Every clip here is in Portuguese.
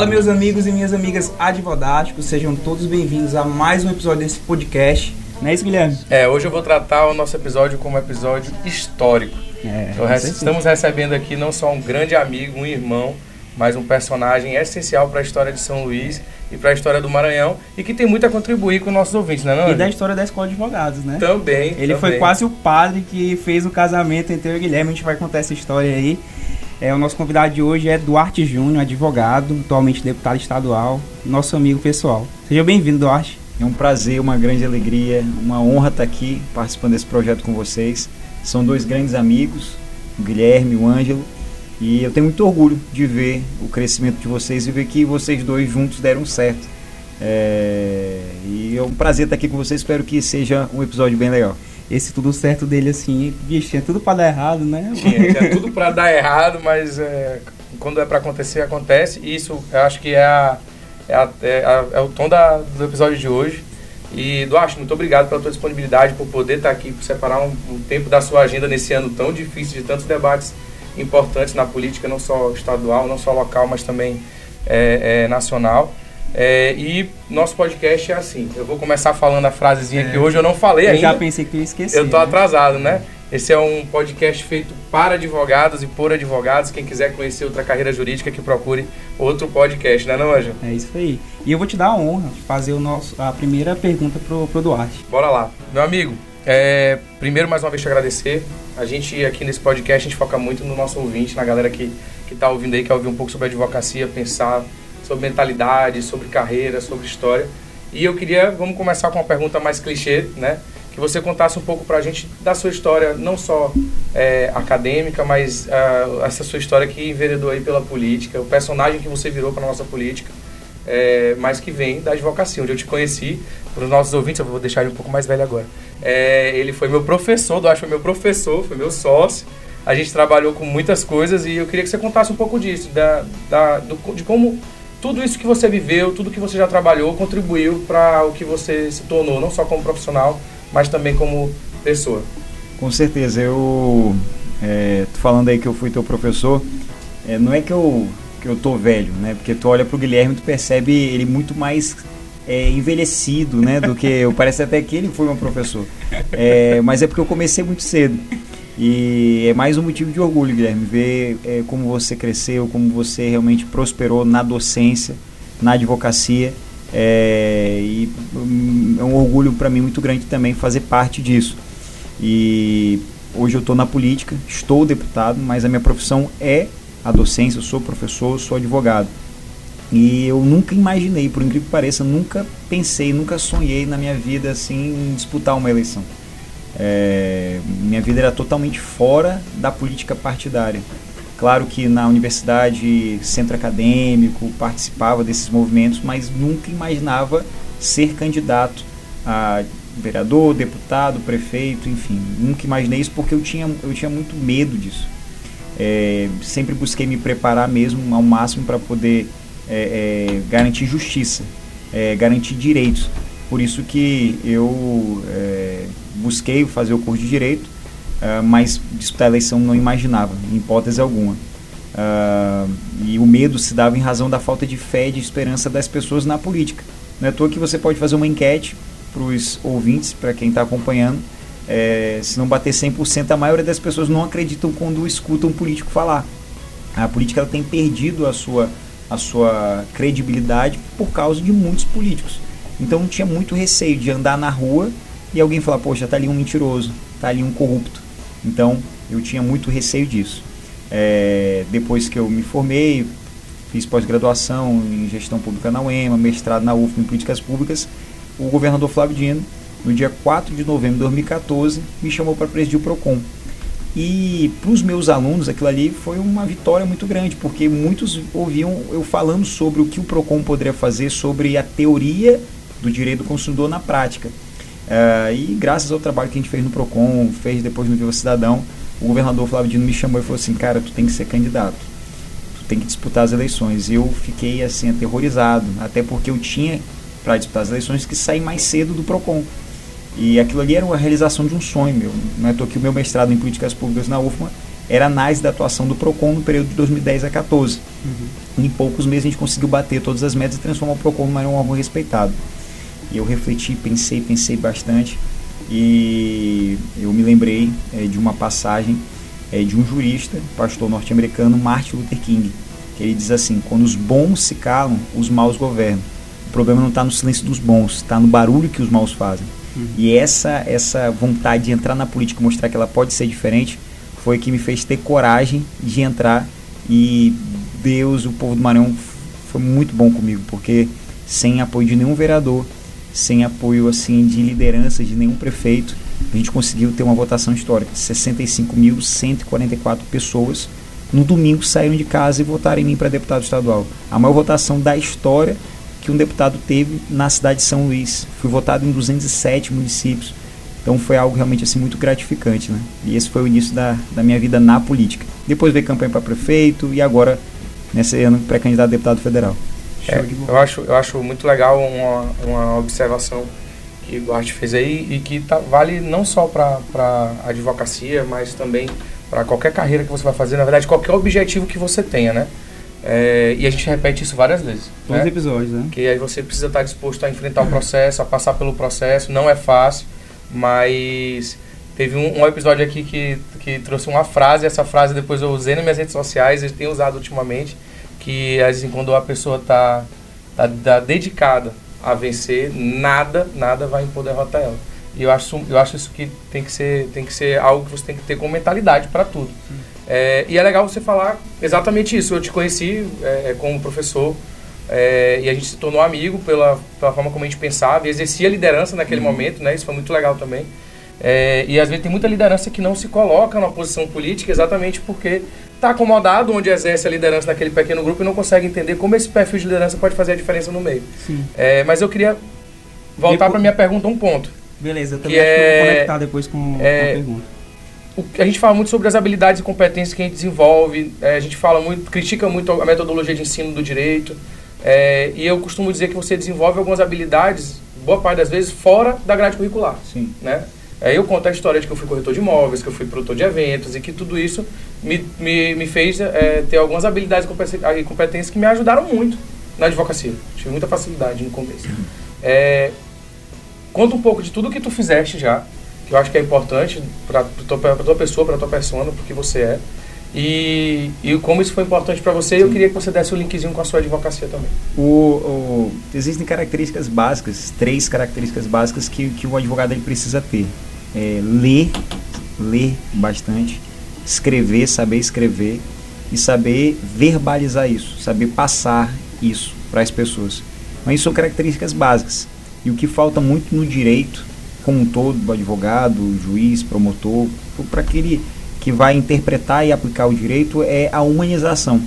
Fala, meus amigos e minhas amigas advogásticos, sejam todos bem-vindos a mais um episódio desse podcast. Não é isso, Guilherme? É, hoje eu vou tratar o nosso episódio como episódio histórico. É, então, estamos recebendo aqui não só um grande amigo, um irmão, mas um personagem essencial para a história de São Luís e para a história do Maranhão e que tem muito a contribuir com nossos ouvintes, né, não? E da história da Escola de Advogados, né? Também. Ele também. foi quase o padre que fez o casamento entre eu e o Guilherme. A gente vai contar essa história aí. É, o nosso convidado de hoje é Duarte Júnior, advogado, atualmente deputado estadual, nosso amigo pessoal. Seja bem-vindo, Duarte. É um prazer, uma grande alegria, uma honra estar aqui participando desse projeto com vocês. São dois grandes amigos, o Guilherme e o Ângelo, e eu tenho muito orgulho de ver o crescimento de vocês e ver que vocês dois juntos deram certo. É... E é um prazer estar aqui com vocês, espero que seja um episódio bem legal esse tudo certo dele, assim, bicho, tinha tudo pra dar errado, né? Tinha, tinha tudo pra dar errado, mas é, quando é pra acontecer, acontece. E isso eu acho que é, a, é, a, é, a, é o tom da, do episódio de hoje. E, Duarte, muito obrigado pela tua disponibilidade, por poder estar aqui, por separar um, um tempo da sua agenda nesse ano tão difícil, de tantos debates importantes na política, não só estadual, não só local, mas também é, é, nacional. É, e nosso podcast é assim. Eu vou começar falando a frasezinha é. que hoje eu não falei eu ainda. Eu já pensei que eu ia esquecer. Eu tô né? atrasado, né? Esse é um podcast feito para advogados e por advogados. Quem quiser conhecer outra carreira jurídica, que procure outro podcast, né, não, Anjo? É isso aí. E eu vou te dar a honra de fazer o nosso, a primeira pergunta pro, pro Duarte. Bora lá. Meu amigo, é, primeiro, mais uma vez, te agradecer. A gente, aqui nesse podcast, a gente foca muito no nosso ouvinte, na galera que, que tá ouvindo aí, quer ouvir um pouco sobre advocacia, pensar sobre mentalidade, sobre carreira, sobre história. E eu queria, vamos começar com uma pergunta mais clichê, né? Que você contasse um pouco para a gente da sua história, não só é, acadêmica, mas uh, essa sua história que enveredou aí pela política, o personagem que você virou para nossa política, é, mas que vem da advocacia, onde eu te conheci. Para os nossos ouvintes, eu vou deixar ele um pouco mais velho agora. É, ele foi meu professor, do acho foi meu professor, foi meu sócio. A gente trabalhou com muitas coisas e eu queria que você contasse um pouco disso, da, da, do, de como tudo isso que você viveu, tudo que você já trabalhou, contribuiu para o que você se tornou, não só como profissional, mas também como pessoa. Com certeza, eu é, falando aí que eu fui teu professor, é, não é que eu que eu tô velho, né? Porque tu olha pro Guilherme, tu percebe ele muito mais é, envelhecido, né? Do que eu parece até que ele foi um professor. É, mas é porque eu comecei muito cedo. E é mais um motivo de orgulho, Guilherme, ver é, como você cresceu, como você realmente prosperou na docência, na advocacia. É, e hum, é um orgulho para mim muito grande também fazer parte disso. E hoje eu estou na política, estou deputado, mas a minha profissão é a docência, eu sou professor, sou advogado. E eu nunca imaginei, por incrível que pareça, nunca pensei, nunca sonhei na minha vida assim em disputar uma eleição. É, minha vida era totalmente fora da política partidária. Claro que na universidade, centro acadêmico, participava desses movimentos, mas nunca imaginava ser candidato a vereador, deputado, prefeito, enfim. Nunca imaginei isso porque eu tinha, eu tinha muito medo disso. É, sempre busquei me preparar mesmo ao máximo para poder é, é, garantir justiça, é, garantir direitos. Por isso que eu é, busquei fazer o curso de Direito, uh, mas disputar a eleição não imaginava, em hipótese alguma. Uh, e o medo se dava em razão da falta de fé e de esperança das pessoas na política. Não é à toa que você pode fazer uma enquete para os ouvintes, para quem está acompanhando, é, se não bater 100%, a maioria das pessoas não acreditam quando escutam um político falar. A política ela tem perdido a sua, a sua credibilidade por causa de muitos políticos. Então tinha muito receio de andar na rua e alguém falar, poxa, tá ali um mentiroso, tá ali um corrupto. Então eu tinha muito receio disso. É, depois que eu me formei, fiz pós-graduação em gestão pública na UEMA, mestrado na UF em políticas públicas, o governador Flávio Dino, no dia 4 de novembro de 2014, me chamou para presidir o PROCON. E para os meus alunos, aquilo ali foi uma vitória muito grande, porque muitos ouviam eu falando sobre o que o PROCON poderia fazer, sobre a teoria do direito do consumidor na prática. Uh, e graças ao trabalho que a gente fez no PROCON, fez depois no Viva Cidadão, o governador Flávio Dino me chamou e falou assim, cara, tu tem que ser candidato, tu tem que disputar as eleições. E eu fiquei assim aterrorizado, até porque eu tinha para disputar as eleições que sair mais cedo do PROCON. E aquilo ali era uma realização de um sonho meu. Não é que o meu mestrado em políticas públicas na UFMA era análise da atuação do PROCON no período de 2010 a 14. Uhum. Em poucos meses a gente conseguiu bater todas as metas e transformar o PROCON num órgão respeitado. E eu refleti, pensei, pensei bastante e eu me lembrei é, de uma passagem é, de um jurista, pastor norte-americano, Martin Luther King, que ele diz assim: quando os bons se calam, os maus governam. O problema não está no silêncio dos bons, está no barulho que os maus fazem. Uhum. E essa essa vontade de entrar na política, mostrar que ela pode ser diferente, foi que me fez ter coragem de entrar e Deus, o povo do Maranhão foi muito bom comigo, porque sem apoio de nenhum vereador, sem apoio assim de liderança de nenhum prefeito, a gente conseguiu ter uma votação histórica. 65.144 pessoas no domingo saíram de casa e votaram em mim para deputado estadual. A maior votação da história que um deputado teve na cidade de São Luís. Fui votado em 207 municípios. Então foi algo realmente assim muito gratificante, né? E esse foi o início da, da minha vida na política. Depois veio campanha para prefeito e agora nesse ano pré-candidato a deputado federal. É, eu, acho, eu acho muito legal uma, uma observação que o Duarte fez aí e que tá, vale não só para advocacia, mas também para qualquer carreira que você vai fazer, na verdade, qualquer objetivo que você tenha, né? É, e a gente repete isso várias vezes. Todos né? episódios, né? Que aí você precisa estar disposto a enfrentar o processo, a passar pelo processo, não é fácil, mas teve um, um, episódio aqui que, que trouxe uma frase, essa frase depois eu usei nas minhas redes sociais, eu tenho usado ultimamente, que às vezes quando a pessoa está tá, tá dedicada a vencer, nada, nada vai impor derrotar ela. E eu acho, eu acho isso que tem que ser, tem que ser algo que você tem que ter com mentalidade para tudo. É, e é legal você falar exatamente isso. Eu te conheci é, como professor é, e a gente se tornou amigo pela, pela forma como a gente pensava e exercia liderança naquele uhum. momento, né? Isso foi muito legal também. É, e às vezes tem muita liderança que não se coloca numa posição política exatamente porque está acomodado onde exerce a liderança naquele pequeno grupo e não consegue entender como esse perfil de liderança pode fazer a diferença no meio. É, mas eu queria voltar para minha pergunta um ponto. Beleza, eu também que acho é, que eu vou conectar depois com, é, a pergunta. O, a gente fala muito sobre as habilidades e competências que a gente desenvolve, é, a gente fala muito, critica muito a metodologia de ensino do direito, é, e eu costumo dizer que você desenvolve algumas habilidades, boa parte das vezes, fora da grade curricular. Sim. Né? Aí eu conto a história de que eu fui corretor de imóveis, que eu fui produtor de eventos e que tudo isso me, me, me fez é, ter algumas habilidades e competências que me ajudaram muito na advocacia. Tive muita facilidade no começo. É, conta um pouco de tudo que tu fizeste já, que eu acho que é importante para tua, tua pessoa, para tua persona, porque você é. E, e como isso foi importante para você, Sim. eu queria que você desse o um linkzinho com a sua advocacia também. O, o, existem características básicas, três características básicas que, que o advogado ele precisa ter é, ler, ler bastante, escrever, saber escrever e saber verbalizar isso, saber passar isso para as pessoas. Mas isso são características básicas. E o que falta muito no direito, como um todo, do advogado, juiz, promotor, para aquele que vai interpretar e aplicar o direito, é a humanização.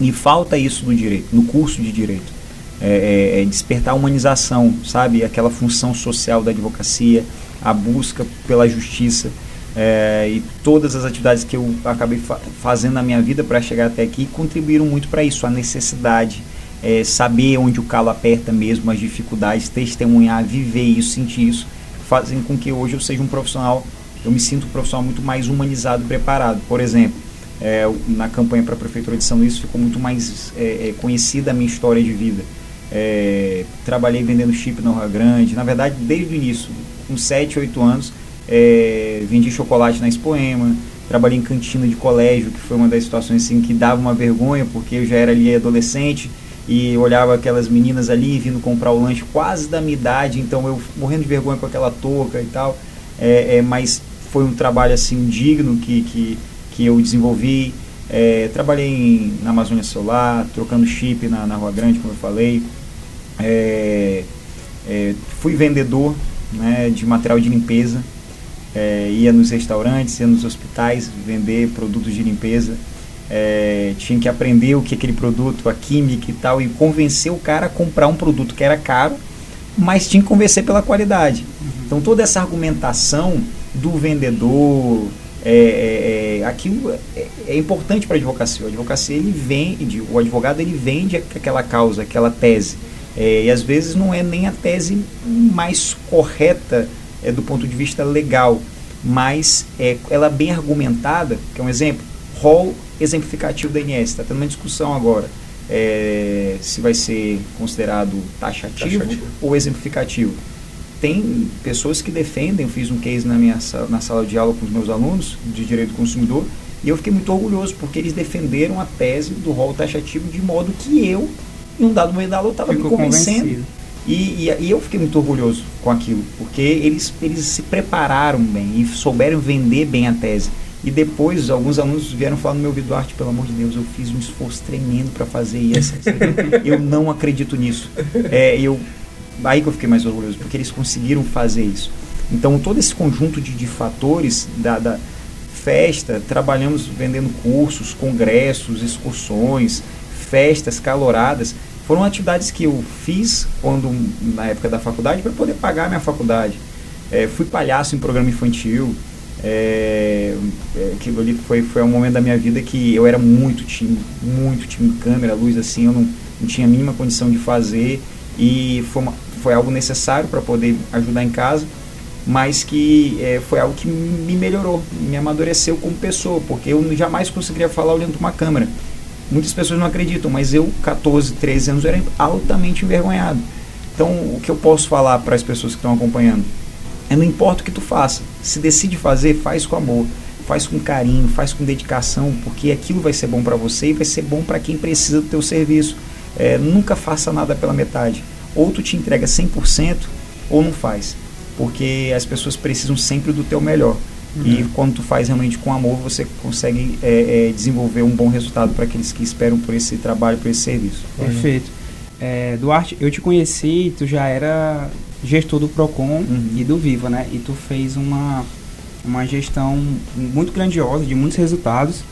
E falta isso no direito, no curso de direito. É, é, é despertar a humanização, sabe? Aquela função social da advocacia, a busca pela justiça é, e todas as atividades que eu acabei fa fazendo na minha vida para chegar até aqui contribuíram muito para isso, a necessidade, é, saber onde o calo aperta mesmo, as dificuldades, testemunhar, viver isso, sentir isso, fazem com que hoje eu seja um profissional, eu me sinto um profissional muito mais humanizado e preparado. Por exemplo, é, na campanha para a Prefeitura de São Luís ficou muito mais é, é, conhecida a minha história de vida. É, trabalhei vendendo chip na Rua Grande, na verdade, desde o início, com 7, 8 anos, é, vendi chocolate na Expoema, trabalhei em cantina de colégio, que foi uma das situações assim, que dava uma vergonha, porque eu já era ali adolescente e olhava aquelas meninas ali vindo comprar o lanche quase da minha idade, então eu morrendo de vergonha com aquela touca e tal, é, é, mas foi um trabalho assim digno que, que, que eu desenvolvi. É, trabalhei em, na Amazônia Solar, trocando chip na, na Rua Grande, como eu falei. É, é, fui vendedor né, de material de limpeza, é, ia nos restaurantes, ia nos hospitais vender produtos de limpeza. É, tinha que aprender o que aquele produto, a química e tal, e convencer o cara a comprar um produto que era caro, mas tinha que convencer pela qualidade. Uhum. Então toda essa argumentação do vendedor, é, é, é aquilo é, é importante para a advocacia. O advocacia ele vende, o advogado ele vende aquela causa, aquela tese. É, e às vezes não é nem a tese mais correta é, do ponto de vista legal, mas é, ela é bem argumentada, que é um exemplo, rol exemplificativo da INS, está tendo uma discussão agora se vai ser considerado taxativo, taxativo, ou exemplificativo. Tem pessoas que defendem, eu fiz um case na minha na sala de aula com os meus alunos de direito do consumidor, e eu fiquei muito orgulhoso, porque eles defenderam a tese do rol taxativo de modo que eu, em um dado momento da aula, estava me convencendo. E, e, e, eu fiquei muito orgulhoso com aquilo, porque eles, eles se prepararam bem e souberam vender bem a tese. E depois, alguns alunos vieram falar no meu ouvido, Arte, pelo amor de Deus, eu fiz um esforço tremendo para fazer isso. eu não acredito nisso. É, eu, aí que eu fiquei mais orgulhoso, porque eles conseguiram fazer isso. Então, todo esse conjunto de, de fatores da, da festa, trabalhamos vendendo cursos, congressos, excursões, festas caloradas. Foram atividades que eu fiz quando na época da faculdade para poder pagar a minha faculdade. É, fui palhaço em programa infantil, é, é, aquilo ali foi, foi um momento da minha vida que eu era muito tímido, muito tímido, câmera, luz, assim, eu não, não tinha a mínima condição de fazer e foi, uma, foi algo necessário para poder ajudar em casa, mas que é, foi algo que me melhorou, me amadureceu como pessoa, porque eu jamais conseguiria falar olhando para uma câmera. Muitas pessoas não acreditam, mas eu, 14, 13 anos, era altamente envergonhado. Então, o que eu posso falar para as pessoas que estão acompanhando? É não importa o que tu faça, se decide fazer, faz com amor, faz com carinho, faz com dedicação, porque aquilo vai ser bom para você e vai ser bom para quem precisa do teu serviço. É, nunca faça nada pela metade. Ou tu te entrega 100% ou não faz, porque as pessoas precisam sempre do teu melhor. Uhum. E quando tu faz realmente com amor, você consegue é, é, desenvolver um bom resultado para aqueles que esperam por esse trabalho, por esse serviço. Perfeito. É, Duarte, eu te conheci, tu já era gestor do Procon uhum. e do Viva, né? E tu fez uma, uma gestão muito grandiosa, de muitos resultados.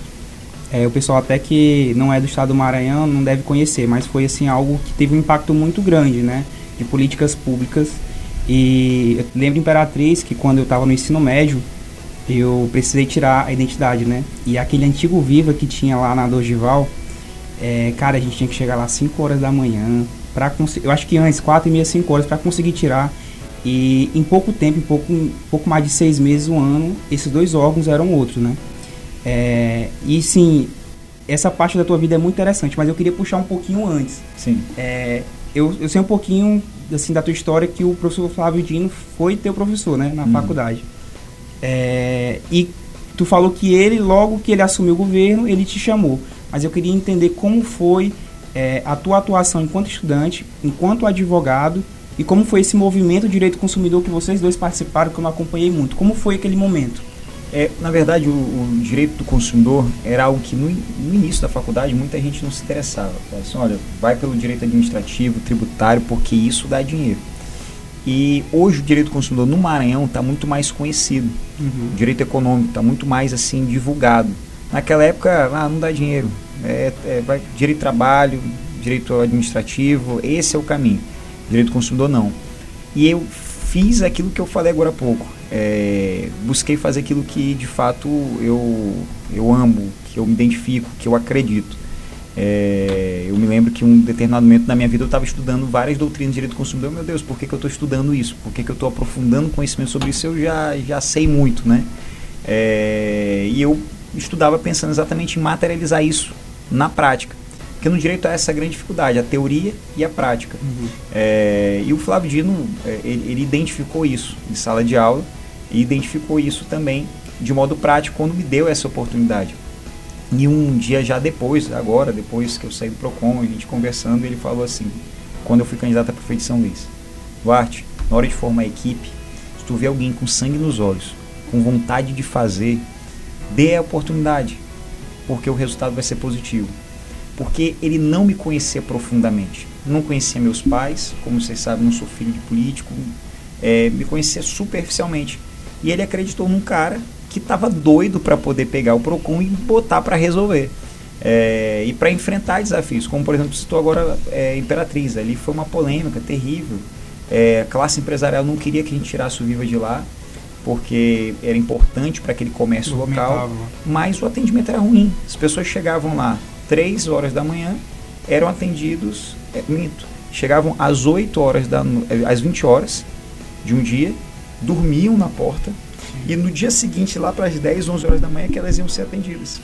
É, o pessoal até que não é do estado do Maranhão não deve conhecer, mas foi assim algo que teve um impacto muito grande, né? De políticas públicas. E eu lembro Imperatriz que quando eu estava no ensino médio, eu precisei tirar a identidade, né? E aquele antigo Viva que tinha lá na Dogival, é, cara, a gente tinha que chegar lá às 5 horas da manhã, para eu acho que antes, 4 e meia, 5 horas, para conseguir tirar. E em pouco tempo, em pouco, em pouco mais de seis meses, um ano, esses dois órgãos eram outros, né? É, e sim, essa parte da tua vida é muito interessante, mas eu queria puxar um pouquinho antes. Sim. É, eu, eu sei um pouquinho assim da tua história que o professor Flávio Dino foi teu professor, né, na hum. faculdade. É, e tu falou que ele, logo que ele assumiu o governo, ele te chamou. Mas eu queria entender como foi é, a tua atuação enquanto estudante, enquanto advogado, e como foi esse movimento direito consumidor que vocês dois participaram, que eu não acompanhei muito. Como foi aquele momento? É, na verdade, o, o, direito do consumidor era algo que no, no, início da faculdade muita gente não se interessava. Falava assim, olha, vai pelo direito administrativo, tributário, porque isso dá dinheiro. E hoje o direito do consumidor no Maranhão está muito mais conhecido. Uhum. O direito econômico está muito mais assim divulgado. Naquela época, ah, não dá dinheiro. É, é, vai, direito de trabalho, direito administrativo, esse é o caminho. Direito do consumidor, não. E eu fiz aquilo que eu falei agora há pouco. É, busquei fazer aquilo que de fato eu, eu amo, que eu me identifico, que eu acredito. É, eu me lembro que um determinado momento da minha vida eu estava estudando várias doutrinas de direito do consumidor. Meu Deus, por que, que eu estou estudando isso? Por que, que eu estou aprofundando conhecimento sobre isso? Eu já, já sei muito, né? É, e eu estudava pensando exatamente em materializar isso na prática. Porque no direito há essa grande dificuldade, a teoria e a prática. Uhum. É, e o Flávio Dino, é, ele, ele, identificou isso em sala de aula e identificou isso também de modo prático quando me deu essa oportunidade. E um dia já depois, agora, depois que eu saí do PROCON, a gente conversando, ele falou assim, quando eu fui candidato a prefeito de São Luís, Duarte, na hora de formar a equipe, se tu vê alguém com sangue nos olhos, com vontade de fazer, dê a oportunidade, porque o resultado vai ser positivo. Porque ele não me conhecia profundamente. Não conhecia meus pais, como vocês sabem, não sou filho de político, é, me conhecia superficialmente. E ele acreditou num cara que estava doido para poder pegar o Procon e botar para resolver. É, e para enfrentar desafios, como por exemplo, citou agora é, Imperatriz, ali foi uma polêmica terrível. É, a classe empresarial não queria que a gente tirasse o Viva de lá, porque era importante para aquele comércio local, mas o atendimento era ruim. As pessoas chegavam lá 3 horas da manhã, eram atendidos, é, minto, chegavam às 8 horas, da, às 20 horas de um dia, dormiam na porta, E no dia seguinte, lá para as 10, 11 horas da manhã, que elas iam ser atendidas.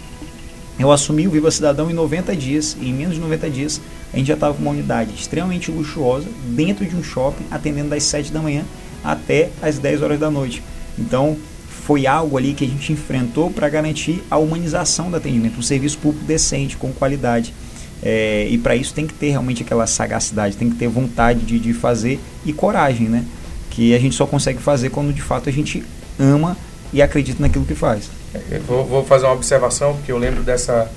Eu assumi o Viva Cidadão em 90 dias, e em menos de 90 dias a gente já estava com uma unidade extremamente luxuosa, dentro de um shopping, atendendo das 7 da manhã até as 10 horas da noite. Então, foi algo ali que a gente enfrentou para garantir a humanização do atendimento, um serviço público decente, com qualidade. É, e para isso tem que ter realmente aquela sagacidade, tem que ter vontade de, de fazer e coragem, né? Que a gente só consegue fazer quando de fato a gente ama e acredita naquilo que faz. Vou, vou fazer uma observação, porque eu lembro dessa,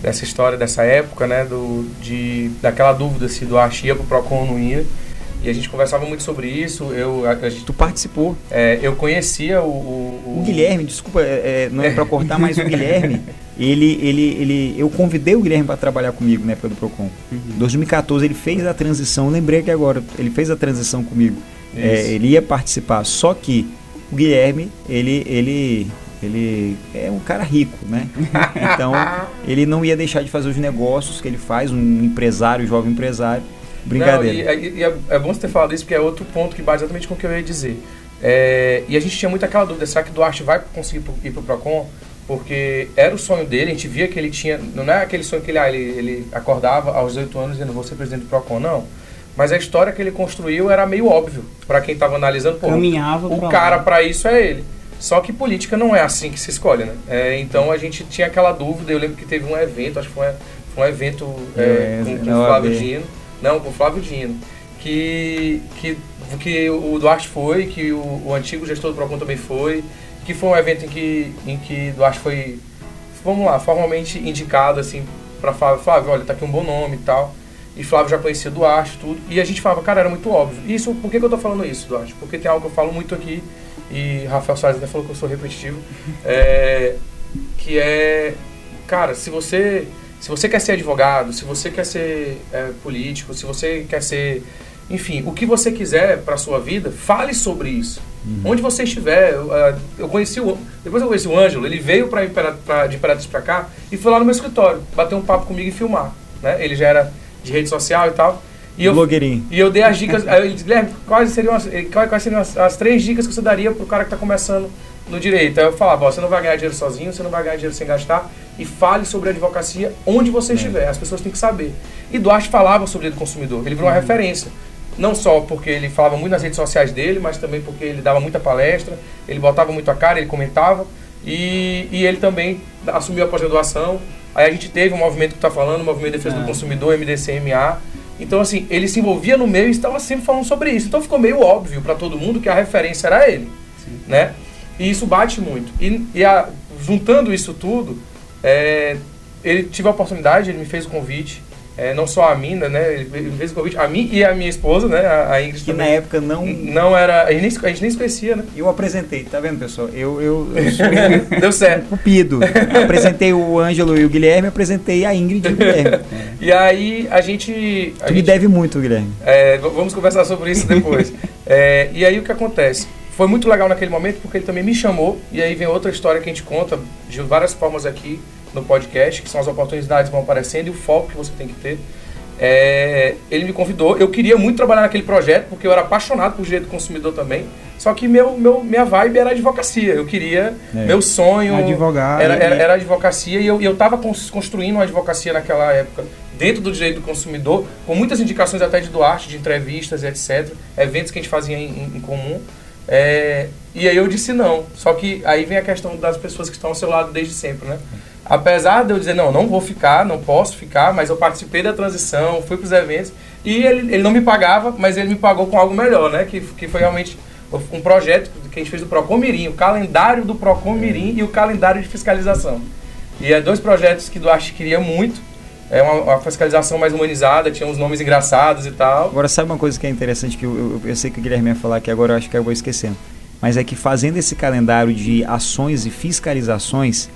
dessa história, dessa época, né? Do, de, daquela dúvida se do Arte ia para o PROCON ou não ia. E a gente conversava muito sobre isso. Eu, a, a gente, tu participou. É, eu conhecia o, o, o... Guilherme, desculpa, é, é não é para cortar, mas o Guilherme, ele, ele, ele, eu convidei o Guilherme para trabalhar comigo na época do Procon. Em uhum. 2014 ele fez a transição, lembrei que agora, ele fez a transição comigo. É, ele ia participar, só que o Guilherme, ele, ele, ele é um cara rico, né? Então, ele não ia deixar de fazer os negócios que ele faz, um empresário, jovem empresário, Brincadeira. Não, e, e, e é, é, bom você ter falado isso, porque é outro ponto que bate exatamente com o que eu ia dizer. É, e a gente tinha muito aquela dúvida, será que Duarte vai conseguir ir pro Procon? Porque era o sonho dele, a gente via que ele tinha, não é aquele sonho que ele, ah, ele, ele acordava aos 18 anos dizendo, vou ser presidente do Procon, não. Mas a história que ele construiu era meio óbvio para quem estava analisando. Pô, Caminhava o cara para isso é ele. Só que política não é assim que se escolhe, né? É, então a gente tinha aquela dúvida. Eu lembro que teve um evento, acho que foi, foi um evento é, é, com, com o Flávio Dino não, com o Flávio Dino. Que, que, que o Duarte foi, que o, o antigo gestor do Procon também foi, que foi um evento em que, em que Duarte foi, vamos lá, formalmente indicado assim para Flávio, Flávio, olha, tá aqui um bom nome e tal. E Flávio já conhecia Duarte tudo. E a gente falava, cara, era muito óbvio. Isso, por que, que eu tô falando isso, Duarte? Porque tem algo que eu falo muito aqui, e Rafael Soares até falou que eu sou repetitivo, é, que é, cara, se você se você quer ser advogado, se você quer ser é, político, se você quer ser. Enfim, o que você quiser para sua vida, fale sobre isso. Uhum. Onde você estiver. Eu, uh, eu, conheci o. Depois eu conheci o Ângelo, ele veio pra, pra, de Imperatriz para cá e foi lá no meu escritório, bater um papo comigo e filmar. Né? Ele já era de rede social e tal. E eu, Blogueirinho. E eu dei as dicas. ele disse, Guilherme, quais seriam, as, quais seriam as, as, três dicas que você daria pro cara que está começando no direito? Aí eu falava, ó, você não vai ganhar dinheiro sozinho, você não vai ganhar dinheiro sem gastar e fale sobre a advocacia onde você é. estiver. As pessoas têm que saber. E Duarte falava sobre o consumidor, ele virou uma uhum. referência. Não só porque ele falava muito nas redes sociais dele, mas também porque ele dava muita palestra, ele botava muito a cara, ele comentava. E, e ele também assumiu a pós-graduação. Aí a gente teve um movimento que está falando, o Movimento de Defesa é. do Consumidor, MDCMA. Então, assim, ele se envolvia no meio e estava sempre falando sobre isso. Então ficou meio óbvio para todo mundo que a referência era ele. Sim. Né? E isso bate muito. E, e a, juntando isso tudo, é, ele tive a oportunidade, ele me fez o convite. É, não só a mim, né? Ele fez o convite a mim e a minha esposa, né? A, Ingrid que também. na época não. Não era. A gente, nem, a gente nem se conhecia, né? Eu apresentei, tá vendo, pessoal? Eu. eu, eu Deu certo. Cupido. apresentei o Ângelo e o Guilherme, apresentei a Ingrid e o Guilherme. e aí a gente. A tu gente, me deve muito, Guilherme. É, vamos conversar sobre isso depois. é, e aí o que acontece? Foi muito legal naquele momento porque ele também me chamou, e aí vem outra história que a gente conta de várias formas aqui no podcast, que são as oportunidades que vão aparecendo e o foco que você tem que ter. É, ele me convidou, eu queria muito trabalhar naquele projeto, porque eu era apaixonado por direito do consumidor também, só que meu, meu, minha vibe era advocacia, eu queria, é. meu sonho Advogado, era, era, era advocacia. E eu estava construindo uma advocacia naquela época, dentro do direito do consumidor, com muitas indicações até de Duarte, de entrevistas e etc, eventos que a gente fazia em, em comum, é, e aí eu disse não, só que aí vem a questão das pessoas que estão ao seu lado desde sempre, né? Apesar de eu dizer, não, não vou ficar, não posso ficar, mas eu participei da transição, fui para os eventos, e ele, ele não me pagava, mas ele me pagou com algo melhor, né? Que, que foi realmente um projeto que a gente fez do Procon Mirim, o calendário do Procon Mirim e o calendário de fiscalização. E é dois projetos que Duarte queria muito, é uma, uma, fiscalização mais humanizada, tinha uns nomes engraçados e tal. Agora, sabe uma coisa que é interessante, que eu, eu, eu sei que o Guilherme ia falar que agora eu acho que eu vou esquecendo, mas é que fazendo esse calendário de ações e fiscalizações,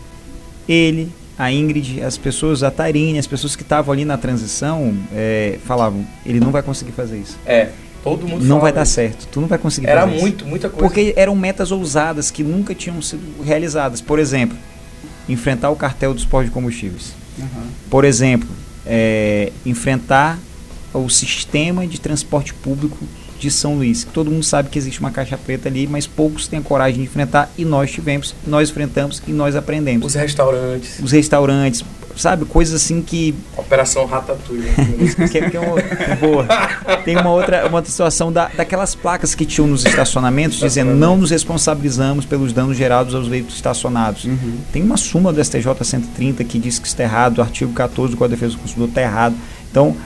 ele, a Ingrid, as pessoas, a Tarine, as pessoas que estavam ali na transição, é, falavam, ele não vai conseguir fazer isso. É, todo mundo Não vai dar certo, tu não vai conseguir Era fazer muito, isso. muita coisa. Porque eram metas ousadas que nunca tinham sido realizadas. Por exemplo, enfrentar o cartel dos pós de combustíveis. Uhum. Por exemplo, é, enfrentar o sistema de transporte público de São Luís. Todo mundo sabe que existe uma caixa preta ali, mas poucos têm a coragem de enfrentar e nós tivemos, nós enfrentamos e nós aprendemos. Os restaurantes. Os restaurantes, sabe? Coisas assim que. Operação Ratatouille. que, é, que é uma, boa. Tem uma outra, uma outra situação da, daquelas placas que tinham nos estacionamentos dizendo não nos responsabilizamos pelos danos gerados aos veículos estacionados. Uhum. Tem uma súmula do STJ 130 que diz que está errado, o artigo 14 do Código de Defesa do Consumidor está errado. Então,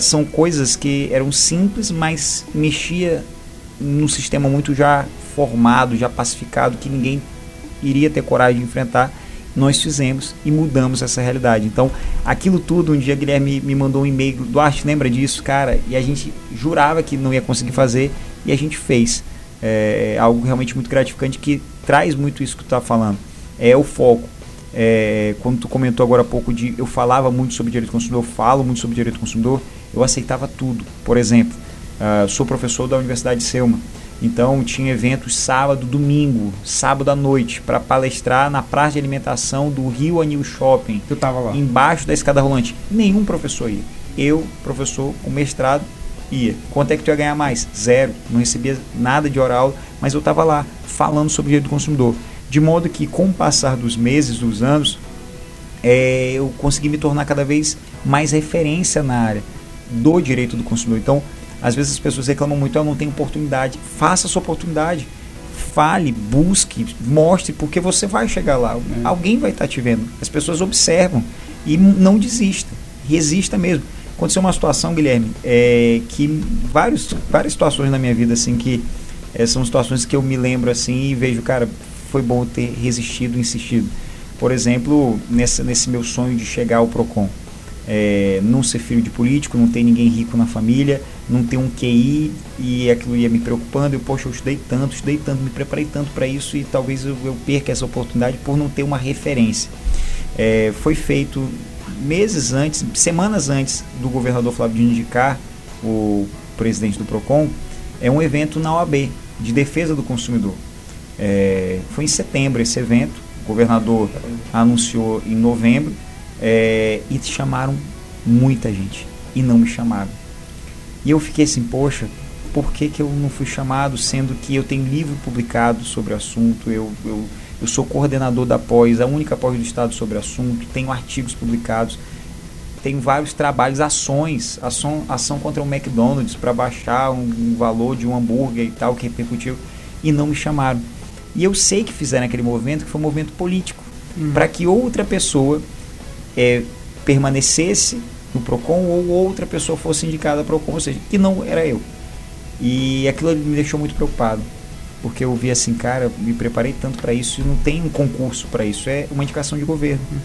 são coisas que eram simples, mas mexia num sistema muito já formado, já pacificado, que ninguém iria ter coragem de enfrentar nós fizemos e mudamos essa realidade. Então, aquilo tudo, um dia Guilherme me mandou um e-mail, Duarte, lembra disso, cara? E a gente jurava que não ia conseguir fazer e a gente fez. É algo realmente muito gratificante que traz muito isso que tu está falando. É o foco. É, quando tu comentou agora há pouco de eu falava muito sobre direito do consumidor, eu falo muito sobre direito do consumidor, eu aceitava tudo. Por exemplo, uh, sou professor da Universidade de Selma. Então tinha eventos sábado, domingo, sábado à noite, para palestrar na praça de alimentação do Rio Anil Shopping. Eu tava lá. Embaixo da escada rolante. Nenhum professor ia. Eu, professor com mestrado, ia. Quanto é que tu ia ganhar mais? Zero. Não recebia nada de oral, mas eu estava lá falando sobre direito do consumidor. De modo que, com o passar dos meses, dos anos, é, eu consegui me tornar cada vez mais referência na área do direito do consumidor. Então, às vezes as pessoas reclamam muito, eu não tenho oportunidade. Faça a sua oportunidade. Fale, busque, mostre, porque você vai chegar lá. É. Alguém vai estar te vendo. As pessoas observam e não desista. Resista mesmo. Aconteceu uma situação, Guilherme, é, que vários, várias situações na minha vida, assim, que é, são situações que eu me lembro assim e vejo, cara, foi bom ter resistido, insistido. Por exemplo, nesse meu sonho de chegar ao PROCON é, não ser filho de político, não ter ninguém rico na família, não ter um QI e aquilo ia me preocupando. Eu, poxa, eu estudei tanto, estudei tanto, me preparei tanto para isso e talvez eu, eu, perca essa oportunidade por não ter uma referência. É, foi feito meses antes, semanas antes do governador Flávio indicar o presidente do PROCON, é um evento na OAB de defesa do consumidor. É, foi em setembro esse evento, o governador anunciou em novembro é, e chamaram muita gente. E não me chamaram. E eu fiquei assim, poxa, por que, que eu não fui chamado, sendo que eu tenho livro publicado sobre o assunto, eu, eu, eu sou coordenador da pós, a única pós do Estado sobre o assunto, tenho artigos publicados, tenho vários trabalhos, ações, ação, ação contra o McDonald's para baixar um, um, valor de um hambúrguer e tal, que repercutiu, e não me chamaram. E eu sei que fizeram aquele movimento, que foi um movimento político, uhum. para que outra pessoa é, permanecesse no PROCON ou outra pessoa fosse indicada para o PROCON, ou seja, que não era eu. E aquilo me deixou muito preocupado, porque eu vi assim, cara, me preparei tanto para isso e não tem um concurso para isso, é uma indicação de governo. Uhum.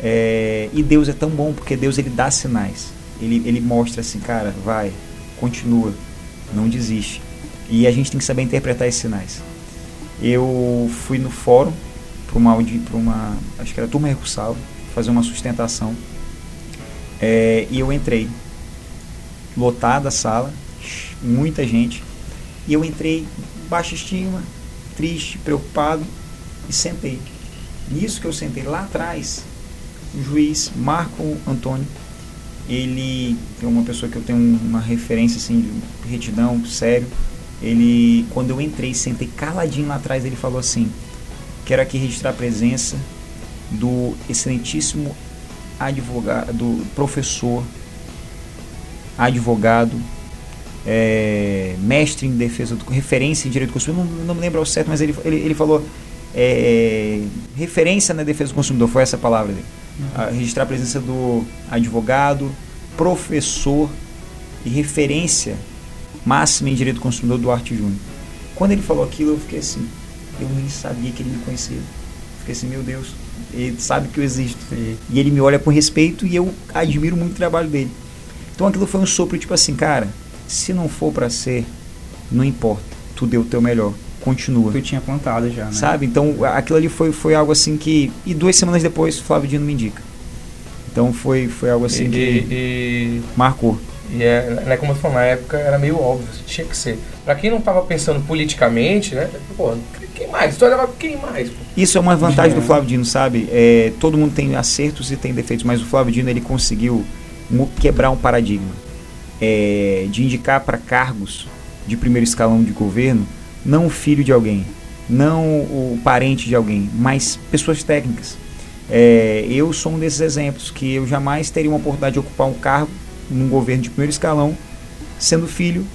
É, e Deus é tão bom, porque Deus ele dá sinais, ele, ele mostra assim, cara, vai, continua, não desiste. E a gente tem que saber interpretar esses sinais. Eu fui no fórum para uma, uma, acho que era turma recursal, fazer uma sustentação. É, e eu entrei, lotada a sala, muita gente, e eu entrei baixa estima, triste, preocupado, e sentei. Nisso que eu sentei lá atrás, o juiz Marco Antônio, ele é uma pessoa que eu tenho uma referência assim de retidão, sério. Ele, quando eu entrei, sentei caladinho lá atrás, ele falou assim: "Quero aqui registrar a presença do excelentíssimo advogado, do professor, advogado, é, mestre em defesa, do, referência em direito do consumidor, não, não me lembro ao certo, mas ele, ele, ele falou é, referência na defesa do consumidor, foi essa a palavra dele. Uhum. registrar a presença do advogado, professor e referência máxima em direito do consumidor do Arte Júnior. Quando ele falou aquilo, eu fiquei assim, eu nem sabia que ele me conhecia. Fiquei assim, meu Deus, ele sabe que eu existo. E ele me olha com respeito e eu admiro muito o trabalho dele. Então aquilo foi um sopro tipo assim, cara, se não for para ser, não importa. Tu deu o teu melhor. Continua. Tu tinha plantado já, né? Sabe? Então aquilo ali foi, foi algo assim que. E duas semanas depois, Flávio Dino me indica. Então foi, foi algo assim e, que. E, marcou. E é, né, como eu falei, na época era meio óbvio, tinha que ser. Pra quem não tava pensando politicamente, né? Pô, quem mais? Tu olhava quem mais? Pô? Isso é uma vantagem do Flávio Dino, sabe? É, todo mundo tem acertos e tem defeitos, mas o Flávio Dino ele conseguiu quebrar um paradigma é, de indicar para cargos de primeiro escalão de governo, não o filho de alguém, não o parente de alguém, mas pessoas técnicas. É, eu sou um desses exemplos que eu jamais teria uma oportunidade de ocupar um cargo num governo de primeiro escalão, sendo filho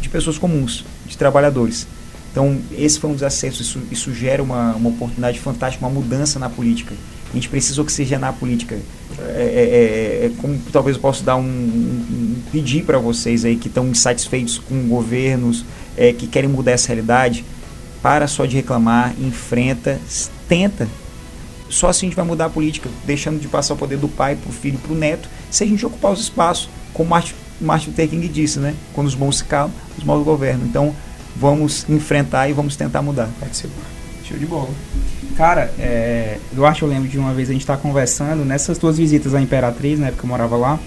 de pessoas comuns, de trabalhadores. Então, esse foi um dos acessos, isso, isso gera uma, uma oportunidade fantástica, uma mudança na política. A gente precisa oxigenar a política. É, é, é, é como talvez eu possa dar um, um pedir para vocês aí que estão insatisfeitos com governos, é, que querem mudar essa realidade, para só de reclamar, enfrenta, tenta. Só assim a gente vai mudar a política, deixando de passar o poder do pai para o filho, para o neto, se a gente ocupar os espaços, como Martin, Martin Luther King disse, né? Quando os bons se calam, os maus governam. Então, vamos enfrentar e vamos tentar mudar. Participar. Show de bola. Cara, é, Duarte, eu lembro de uma vez a gente estar tá conversando nessas tuas visitas à Imperatriz, na época que eu morava lá,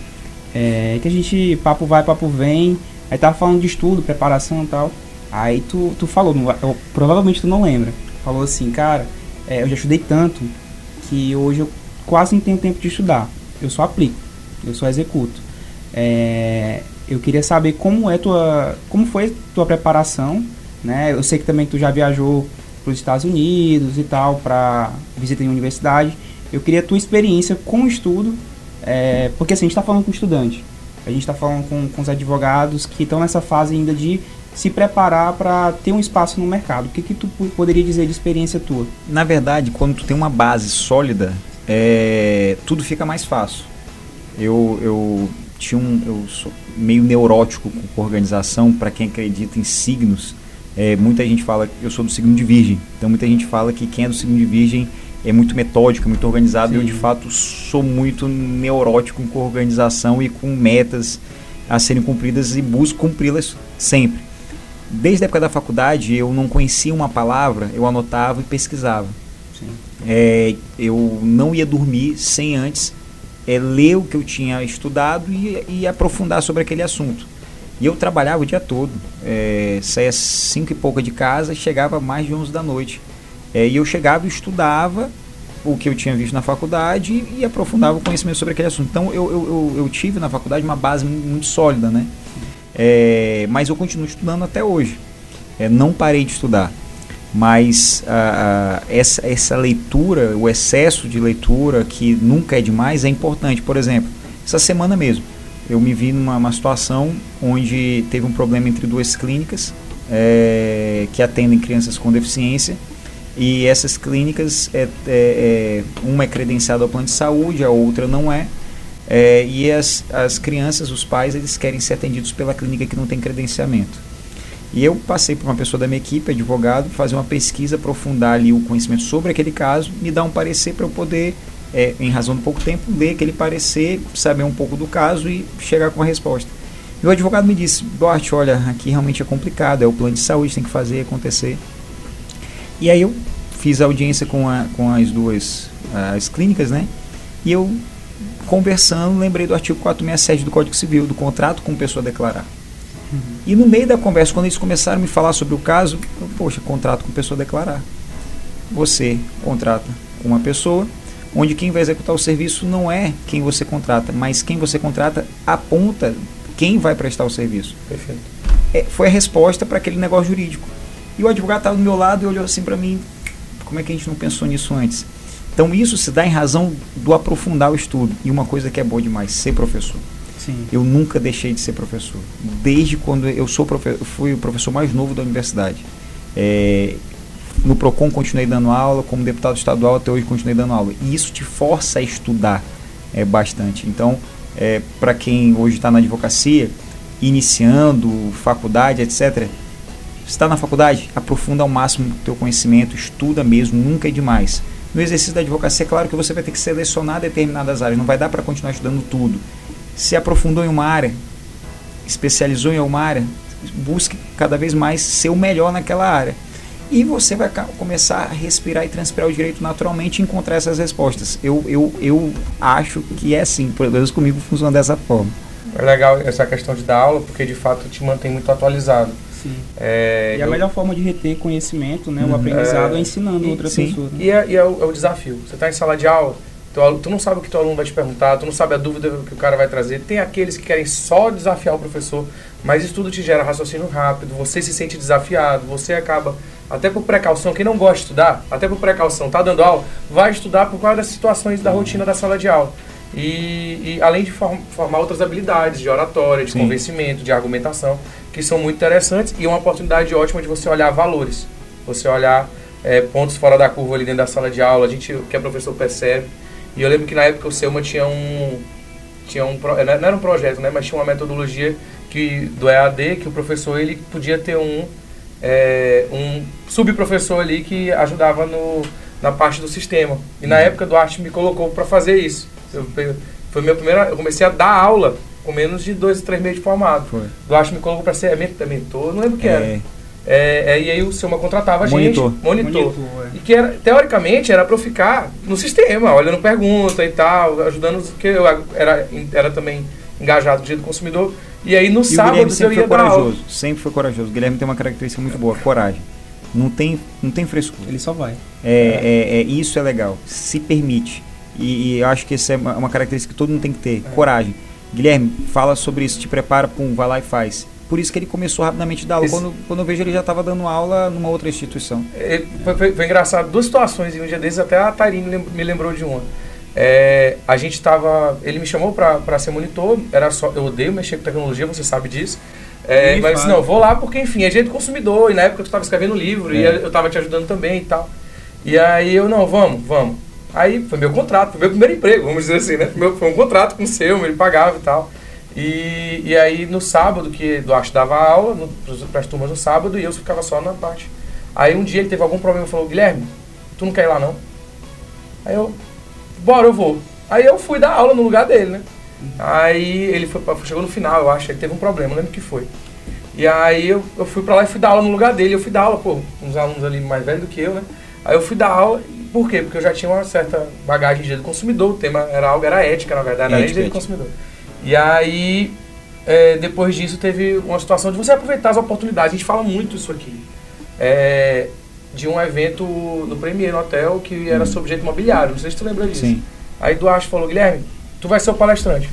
é, que a gente, papo vai, papo vem, aí tava falando de estudo, preparação e tal. Aí tu, tu falou, eu, provavelmente tu não lembra, falou assim, cara, é, eu já estudei tanto que hoje eu quase não tenho tempo de estudar, eu só aplico, eu só executo. É, eu queria saber como é tua, como foi tua preparação, né? Eu sei que também tu já viajou para os Estados Unidos e tal para visita em universidade. Eu queria a tua experiência com o estudo, é, porque assim, a gente está falando com estudante, a gente está falando com, com os advogados que estão nessa fase ainda de se preparar para ter um espaço no mercado. O que, que tu poderia dizer de experiência tua? Na verdade, quando tu tem uma base sólida, é, tudo fica mais fácil. Eu, eu tinha um, eu sou meio neurótico com organização, para quem acredita em signos. É, muita gente fala, eu sou do signo de Virgem, então muita gente fala que quem é do signo de Virgem é muito metódico, muito organizado. Sim. Eu, de fato, sou muito neurótico com organização e com metas a serem cumpridas e busco cumpri-las sempre. Desde a época da faculdade, eu não conhecia uma palavra, eu anotava e pesquisava. É, eu não ia dormir sem antes é, ler o que eu tinha estudado e, e, aprofundar sobre aquele assunto. E eu trabalhava o dia todo, é, saía cinco e pouca de casa e chegava mais de 11 da noite. É, e eu chegava e estudava o que eu tinha visto na faculdade e, e aprofundava o conhecimento sobre aquele assunto. Então eu, eu, eu, eu tive na faculdade uma base muito sólida, né? É, mas eu continuo estudando até hoje. É, não parei de estudar mas uh, essa, essa leitura, o excesso de leitura, que nunca é demais, é importante. Por exemplo, essa semana mesmo, eu me vi numa situação onde teve um problema entre duas clínicas é, que atendem crianças com deficiência. E essas clínicas, é, é, é, uma é credenciada ao plano de saúde, a outra não é. É e as, as crianças, os pais, eles querem ser atendidos pela clínica que não tem credenciamento. E eu passei por uma pessoa da minha equipe, advogado, fazer uma pesquisa, aprofundar ali o conhecimento sobre aquele caso, me dar um parecer para eu poder, é, em razão de pouco tempo, ler aquele parecer, saber um pouco do caso e chegar com a resposta. E o advogado me disse, Duarte, olha, aqui realmente é complicado, é o plano de saúde, tem que fazer acontecer. E aí eu fiz a audiência com, a, com as duas as clínicas, né? E eu, conversando, lembrei do artigo 467 do Código Civil, do contrato com pessoa declarar. Uhum. E no meio da conversa, quando eles começaram a me falar sobre o caso, eu, poxa, contrato com pessoa declarar. Você contrata com uma pessoa, onde quem vai executar o serviço não é quem você contrata, mas quem você contrata aponta quem vai prestar o serviço. Perfeito. É, foi a resposta para aquele negócio jurídico. E o advogado estava do meu lado e olhou assim para mim: como é que a gente não pensou nisso antes? Então, isso se dá em razão do aprofundar o estudo. E uma coisa que é boa demais: ser professor. Sim. Eu nunca deixei de ser professor. Desde quando eu sou profe fui o professor mais novo da universidade. É, no Procon continuei dando aula, como deputado estadual até hoje continuei dando aula. E isso te força a estudar é, bastante. Então, é, para quem hoje está na advocacia, iniciando faculdade, etc., está na faculdade, aprofunda ao máximo o teu conhecimento, estuda mesmo, nunca é demais. No exercício da advocacia, é claro que você vai ter que selecionar determinadas áreas, não vai dar para continuar estudando tudo se aprofundou em uma área, especializou em uma área, busque cada vez mais ser o melhor naquela área. E você vai começar a respirar e transpirar o direito naturalmente e encontrar essas respostas. Eu, eu, eu acho que é assim, pelo menos comigo funciona dessa forma. É legal essa questão de dar aula, porque de fato te mantém muito atualizado. Sim. É, e eu... a melhor forma de reter conhecimento, né, o uhum. aprendizado, é, é ensinando e, outras sim. pessoas. Né? E, é, e é, o, é o desafio. Você está em sala de aula, Tu, tu não sabe o que teu aluno vai te perguntar, tu não sabe a dúvida que o cara vai trazer. Tem aqueles que querem só desafiar o professor, mas isso tudo te gera raciocínio rápido, você se sente desafiado, você acaba, até por precaução, quem não gosta de estudar, até por precaução, tá dando aula, vai estudar por causa das situações da rotina da sala de aula. E, e além de form, formar outras habilidades de oratória, de Sim. convencimento, de argumentação, que são muito interessantes e é uma oportunidade ótima de você olhar valores, você olhar é, pontos fora da curva ali dentro da sala de aula, a gente, que a professor percebe. E eu lembro que na época o Selma tinha um. Tinha um não era um projeto, né? Mas tinha uma metodologia que, do EAD que o professor ele podia ter um, é, um subprofessor ali que ajudava no, na parte do sistema. E na uhum. época do arte me colocou para fazer isso. Eu, foi meu primeiro, eu comecei a dar aula com menos de dois, três meses de formado. Foi. Do arte me colocou para ser mentor, não lembro o que é. era. É, é, e aí o Selma contratava a gente, monitor, monitor é. e que era, teoricamente era para eu ficar no sistema, olhando pergunta e tal, ajudando, porque eu era, era também engajado do dia do consumidor. E aí no e sábado eu ia dar corajoso, aula. Sempre foi corajoso. O Guilherme tem uma característica muito boa, coragem. Não tem, não tem frescura. Ele só vai. É, é. é isso é legal. Se permite. E, e, eu acho que essa é uma, característica que todo mundo tem que ter. É. Coragem. Guilherme, fala sobre isso, te prepara, pum, vai lá e faz por isso que ele começou rapidamente a dar aula. Quando, quando eu vejo, ele já estava dando aula numa outra instituição. É, foi, foi, foi, engraçado, duas situações, e um dia desses até a Tarine me lembrou de uma. É, a gente estava. Ele me chamou para ser monitor, era só. Eu odeio mexer com tecnologia, você sabe disso. É, mas não, vou lá porque, enfim, é jeito consumidor, e na época tu estava escrevendo livro, é. e eu estava te ajudando também e tal. E aí eu, não, vamos, vamos. Aí foi meu contrato, foi meu primeiro emprego, vamos dizer assim, né? Meu, foi um contrato com o seu, ele pagava e tal. E, e aí no sábado, que Duarte dava aula para as turmas no sábado e eu ficava só na parte. Aí um dia ele teve algum problema e falou, Guilherme, tu não quer ir lá não? Aí eu, bora, eu vou. Aí eu fui dar aula no lugar dele, né? Aí ele foi, chegou no final, eu acho, ele teve um problema, lembro o que foi. E aí eu, eu fui pra lá e fui dar aula no lugar dele. Eu fui dar aula, pô, uns alunos ali mais velhos do que eu, né? Aí eu fui dar aula, por quê? Porque eu já tinha uma certa bagagem de do consumidor, o tema era algo, era ética, na verdade, era ética, do consumidor. E aí, é, depois disso, teve uma situação de você aproveitar as oportunidades. A gente fala muito isso aqui. É, de um evento no Premier no hotel que era hum. sobre jeito imobiliário. Não sei se tu lembra disso. Sim. Aí Duarte falou, Guilherme, tu vai ser o palestrante.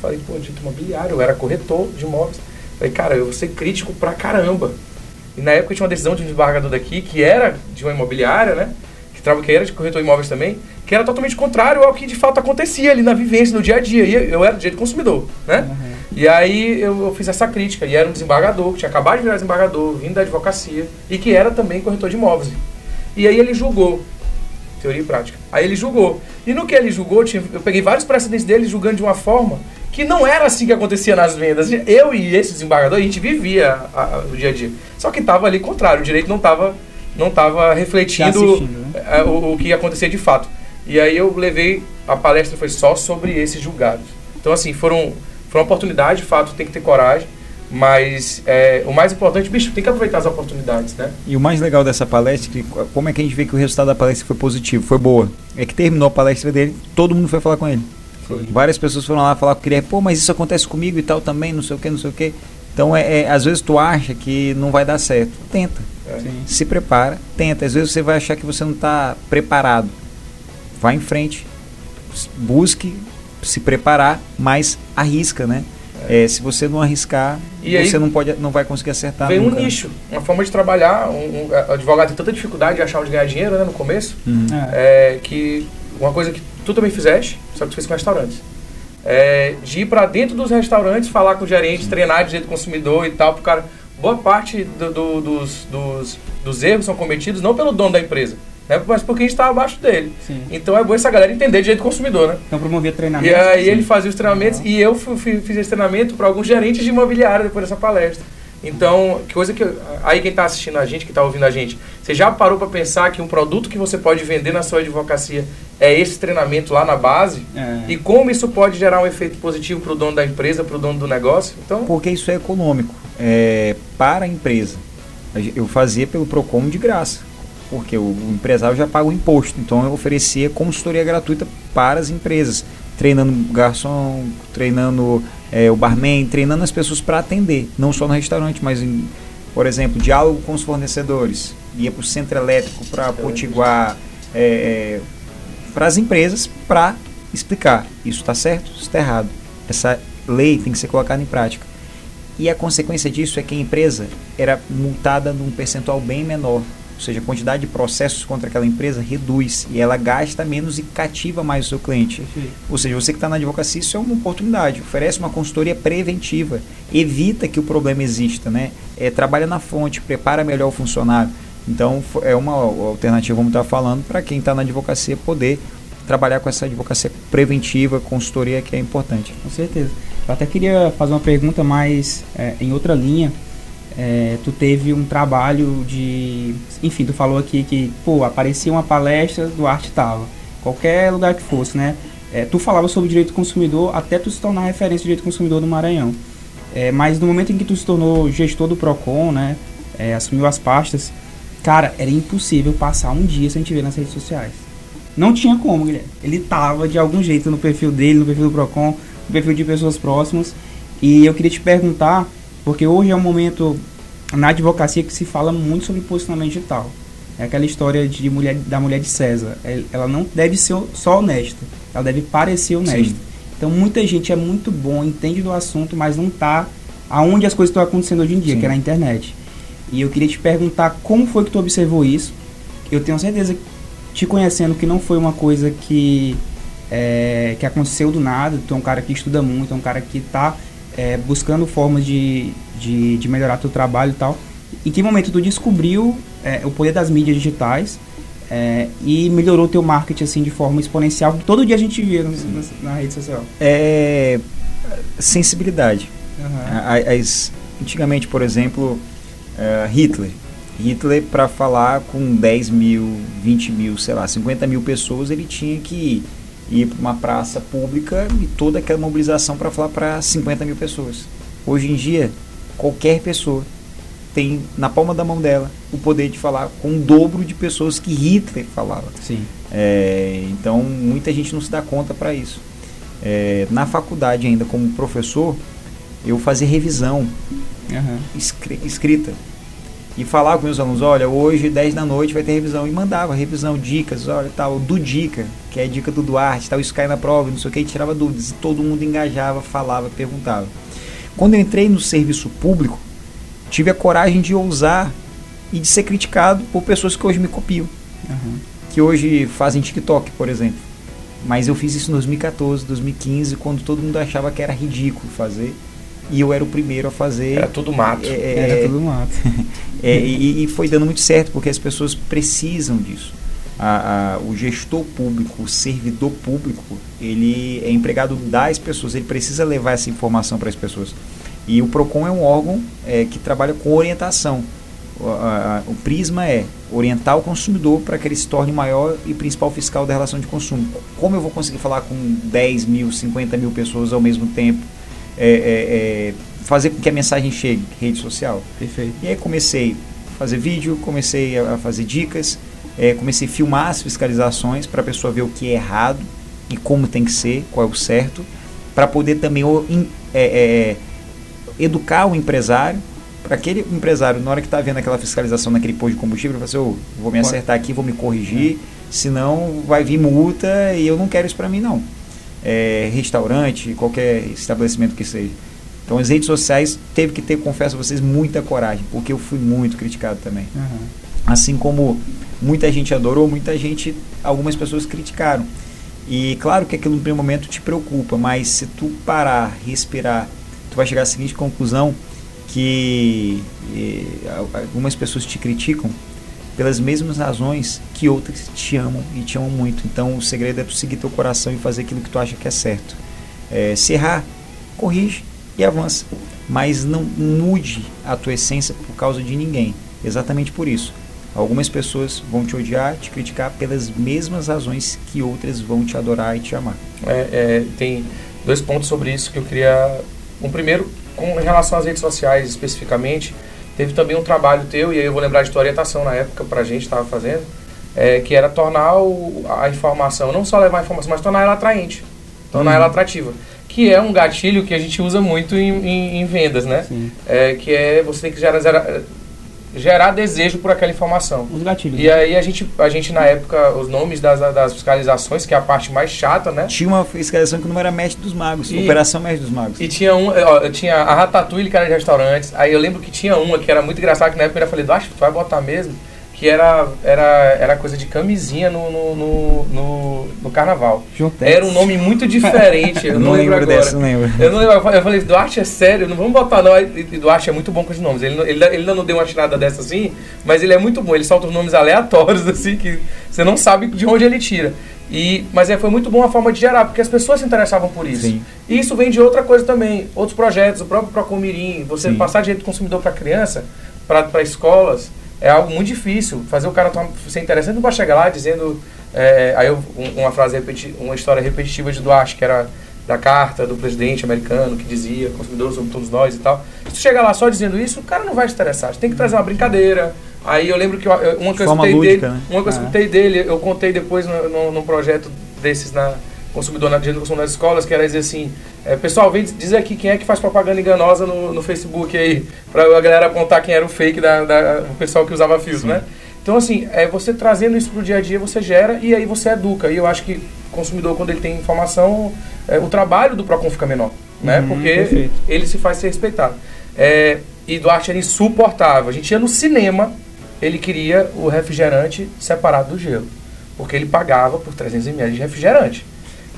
Falei, pô, jeito imobiliário, eu era corretor de imóveis. Falei, cara, eu vou ser crítico pra caramba. E na época tinha uma decisão de um desembargador daqui, que era de uma imobiliária, né? Que, que era de corretor de imóveis também, que era totalmente contrário ao que de fato acontecia ali na vivência, no dia a dia. E eu era do jeito consumidor, né? Uhum. E aí eu, eu, fiz essa crítica, e era um desembargador, que tinha acabado de virar desembargador, vindo da advocacia, e que era também corretor de imóveis. E aí ele julgou, teoria e prática. Aí ele julgou. E no que ele julgou, tinha, eu peguei vários precedentes dele julgando de uma forma que não era assim que acontecia nas vendas. Eu e esse desembargador, a gente vivia a, a, o dia a dia. Só que estava ali contrário, o direito não estava não estava refletindo né? É, o, o que ia acontecer de fato. E aí eu levei, a palestra foi só sobre esses julgados. Então, assim, foram, foi uma oportunidade, de fato, tem que ter coragem. Mas é, o mais importante, bicho, tem que aproveitar as oportunidades, né? E o mais legal dessa palestra, que, como é que a gente vê que o resultado da palestra foi positivo, foi boa, é que terminou a palestra dele, todo mundo foi falar com ele. Foi. Várias pessoas foram lá falar com ele, pô, mas isso acontece comigo e tal também, não sei o que, não sei o que. Então, é, é, às vezes tu acha que não vai dar certo, tenta. É. Se prepara, tenta. Às vezes você vai achar que você não está preparado vá em frente, busque se preparar, mas arrisca, né? É. É, se você não arriscar, e você aí, não pode, não vai conseguir acertar. Vem nunca. um nicho, uma forma de trabalhar. Um, um, advogado tem tanta dificuldade de achar onde ganhar dinheiro, né, no começo, uhum. é. que uma coisa que tu também fizeste, só que tu fez com restaurantes. É, de ir para dentro dos restaurantes, falar com o gerente, treinar de jeito consumidor e tal, pro cara. Boa parte do, do, dos, dos, dos erros são cometidos não pelo dono da empresa, né? Mas porque a gente estava abaixo dele. Sim. Então é bom essa galera entender de jeito consumidor, né? Então promovia treinamento. E aí ele fazia os treinamentos uhum. e eu fui, fiz esse treinamento para alguns gerentes de imobiliária depois dessa palestra. Então, coisa que. Aí quem está assistindo a gente, que está ouvindo a gente, você já parou para pensar que um produto que você pode vender na sua advocacia é esse treinamento lá na base? É. E como isso pode gerar um efeito positivo para o dono da empresa, para o dono do negócio? Então, Porque isso é econômico. É, para a empresa. Eu fazia pelo PROCON de graça porque o empresário já paga o imposto. Então eu oferecia consultoria gratuita para as empresas, treinando garçom, treinando é, o barman, treinando as pessoas para atender, não só no restaurante, mas em, por exemplo, diálogo com os fornecedores. Ia para o centro elétrico para potiguar, é, é, para as empresas para explicar isso está certo, isso está errado. Essa lei tem que ser colocada em prática. E a consequência disso é que a empresa era multada num percentual bem menor. Ou seja, a quantidade de processos contra aquela empresa reduz e ela gasta menos e cativa mais o seu cliente. Perfeito. Ou seja, você que está na advocacia, isso é uma oportunidade. Oferece uma consultoria preventiva, evita que o problema exista, né? É, trabalha na fonte, prepara melhor o funcionário. Então, é uma alternativa, vamos estar falando, para quem está na advocacia poder trabalhar com essa advocacia preventiva, consultoria que é importante. Com certeza. Eu até queria fazer uma pergunta mais é, em outra linha. É, tu teve um trabalho de. Enfim, tu falou aqui que, pô, aparecia uma palestra do Arte Tava. Qualquer lugar que fosse, né? É, tu falava sobre direito do consumidor até tu se tornar referência de direito do consumidor no Maranhão. É, mas no momento em que tu se tornou gestor do PROCON, né? É, assumiu as pastas, cara, era impossível passar um dia sem te ver nas redes sociais. Não tinha como, Guilherme. Ele tava de algum jeito no perfil dele, no perfil do Procon, no perfil de pessoas próximas. E eu queria te perguntar, porque hoje é um momento na advocacia que se fala muito sobre posicionamento digital. É aquela história de mulher, da mulher de César. Ela não deve ser só honesta, ela deve parecer honesta. Sim. Então muita gente é muito bom, entende do assunto, mas não está aonde as coisas estão acontecendo hoje em dia, Sim. que é na internet. E eu queria te perguntar como foi que tu observou isso. Eu tenho certeza te conhecendo que não foi uma coisa que, é, que aconteceu do nada, tu é um cara que estuda muito, é um cara que está é, buscando formas de, de, de melhorar teu trabalho e tal. Em que momento tu descobriu é, o poder das mídias digitais é, e melhorou teu marketing assim de forma exponencial? Todo dia a gente vê na, na rede social. É sensibilidade. Uhum. As, antigamente, por exemplo, uh, Hitler Hitler, para falar com 10 mil, 20 mil, sei lá, 50 mil pessoas, ele tinha que ir para uma praça pública e toda aquela mobilização para falar para 50 mil pessoas. Hoje em dia, qualquer pessoa tem na palma da mão dela o poder de falar com o dobro de pessoas que Hitler falava. Sim. É, então, muita gente não se dá conta para isso. É, na faculdade, ainda como professor, eu fazia revisão uhum. escrita e falar com meus alunos, olha, hoje 10 da noite vai ter revisão. E mandava revisão, dicas, olha, tal, do Dica, que é dica do Duarte, tal, isso cai na prova, não sei o que, e tirava dúvidas. E todo mundo engajava, falava, perguntava. Quando eu entrei no serviço público, tive a coragem de ousar e de ser criticado por pessoas que hoje me copiam. Uhum. Que hoje fazem TikTok, por exemplo. Mas eu fiz isso em 2014, 2015, quando todo mundo achava que era ridículo fazer e eu era o primeiro a fazer. Era tudo mato. É, era tudo mato. é, e, e, foi dando muito certo, porque as pessoas precisam disso. A, a, o gestor público, o servidor público, ele é empregado das pessoas, ele precisa levar essa informação para as pessoas. E o PROCON é um órgão é, que trabalha com orientação. O, a, o prisma é orientar o consumidor para que ele se torne maior e principal fiscal da relação de consumo. Como eu vou conseguir falar com 10 mil, 50 mil pessoas ao mesmo tempo? É, é, é, fazer com que a mensagem chegue, rede social. Perfeito. E aí comecei a fazer vídeo, comecei a fazer dicas, é, comecei a filmar as fiscalizações para a pessoa ver o que é errado e como tem que ser, qual é o certo, para poder também é, é, educar o empresário, para aquele empresário, na hora que está vendo aquela fiscalização naquele posto de combustível, ele fala assim, oh, vou me acertar aqui, vou me corrigir, senão vai vir multa e eu não quero isso para mim não é, restaurante, qualquer estabelecimento que seja. Então as redes sociais teve que ter, confesso a vocês, muita coragem, porque eu fui muito criticado também. Uhum. Assim como muita gente adorou, muita gente, algumas pessoas criticaram. E claro que aquilo no primeiro momento te preocupa, mas se tu parar, respirar, tu vai chegar à seguinte conclusão que eh, algumas pessoas te criticam, pelas mesmas razões que outras te amam e te amam muito. Então o segredo é tu seguir teu coração e fazer aquilo que tu acha que é certo. É, se errar, corrige e avança. Mas não mude a tua essência por causa de ninguém. Exatamente por isso. Algumas pessoas vão te odiar, te criticar pelas mesmas razões que outras vão te adorar e te amar. É, é, tem dois pontos sobre isso que eu queria. Um primeiro, com relação às redes sociais especificamente, Teve também um trabalho teu, e aí eu vou lembrar de tua orientação na época para a gente estava fazendo, é, que era tornar o, a informação, não só levar a informação, mas tornar ela atraente, tornar uhum. ela atrativa. Que é um gatilho que a gente usa muito em, em, em vendas, né? É, que é você tem que gerar, gerar desejo por aquela informação. Os gatilhos. E aí a gente, a gente na época, os nomes das, das fiscalizações, que é a parte mais chata, né? Tinha uma fiscalização que não era Mestre dos Magos, E- Operação Mestre dos Magos. E tinha um, ó, tinha a Ratatouille, que era de restaurantes. Aí eu lembro que tinha uma que era muito engraçada, que na época eu falei, acho que tu vai botar mesmo? Que era, era, era coisa de camisinha no, no, no, no, no carnaval. Juntex. Era um nome muito diferente, eu, Eu não, lembro, agora. dessa, não lembro. Eu não lembro, eu falei, Duarte é sério, não vamos botar não. E Duarte é muito bom com os nomes. Ele, não- ele, ele não deu uma tirada dessa assim, mas ele é muito bom. Ele solta os nomes aleatórios, assim, que você não sabe de onde ele tira. E, mas é, foi muito bom a forma de gerar, porque as pessoas se interessavam por isso. Sim. E isso vem de outra coisa também, outros projetos, o próprio Procomirim, você Sim. passar direito do consumidor para criança, para escolas, é algo muito difícil. Fazer o cara tomar- ser interessante não vai chegar lá dizendo. é, aí eu- um- uma frase repeti, uma história repetitiva de Duarte, que era da carta do presidente americano que dizia consumidores somos todos nós e tal. Se tu chegar lá só dizendo isso, o cara não vai se interessar. Você tem que trazer uma brincadeira. Aí eu lembro que eu- eu- uma que eu escutei lúdica, dele, né? uma que eu escutei dele, eu contei depois num projeto desses na consumidor na dia do consumidor nas escolas, que era dizer assim, é, pessoal, vem dizer aqui quem é que faz propaganda enganosa no, no Facebook aí, pra a galera apontar quem era o fake da, da- do pessoal que usava filtro, Sim. né? Então, assim, é, você trazendo isso pro dia a dia, você gera e aí você educa. E eu acho que o consumidor, quando ele tem informação, é, o trabalho do PROCON fica menor, né? Uhum, Porque perfeito. ele se faz ser respeitado. É, e Duarte era insuportável. A gente ia no cinema, ele queria o refrigerante separado do gelo. Porque ele pagava por 300 ml de refrigerante.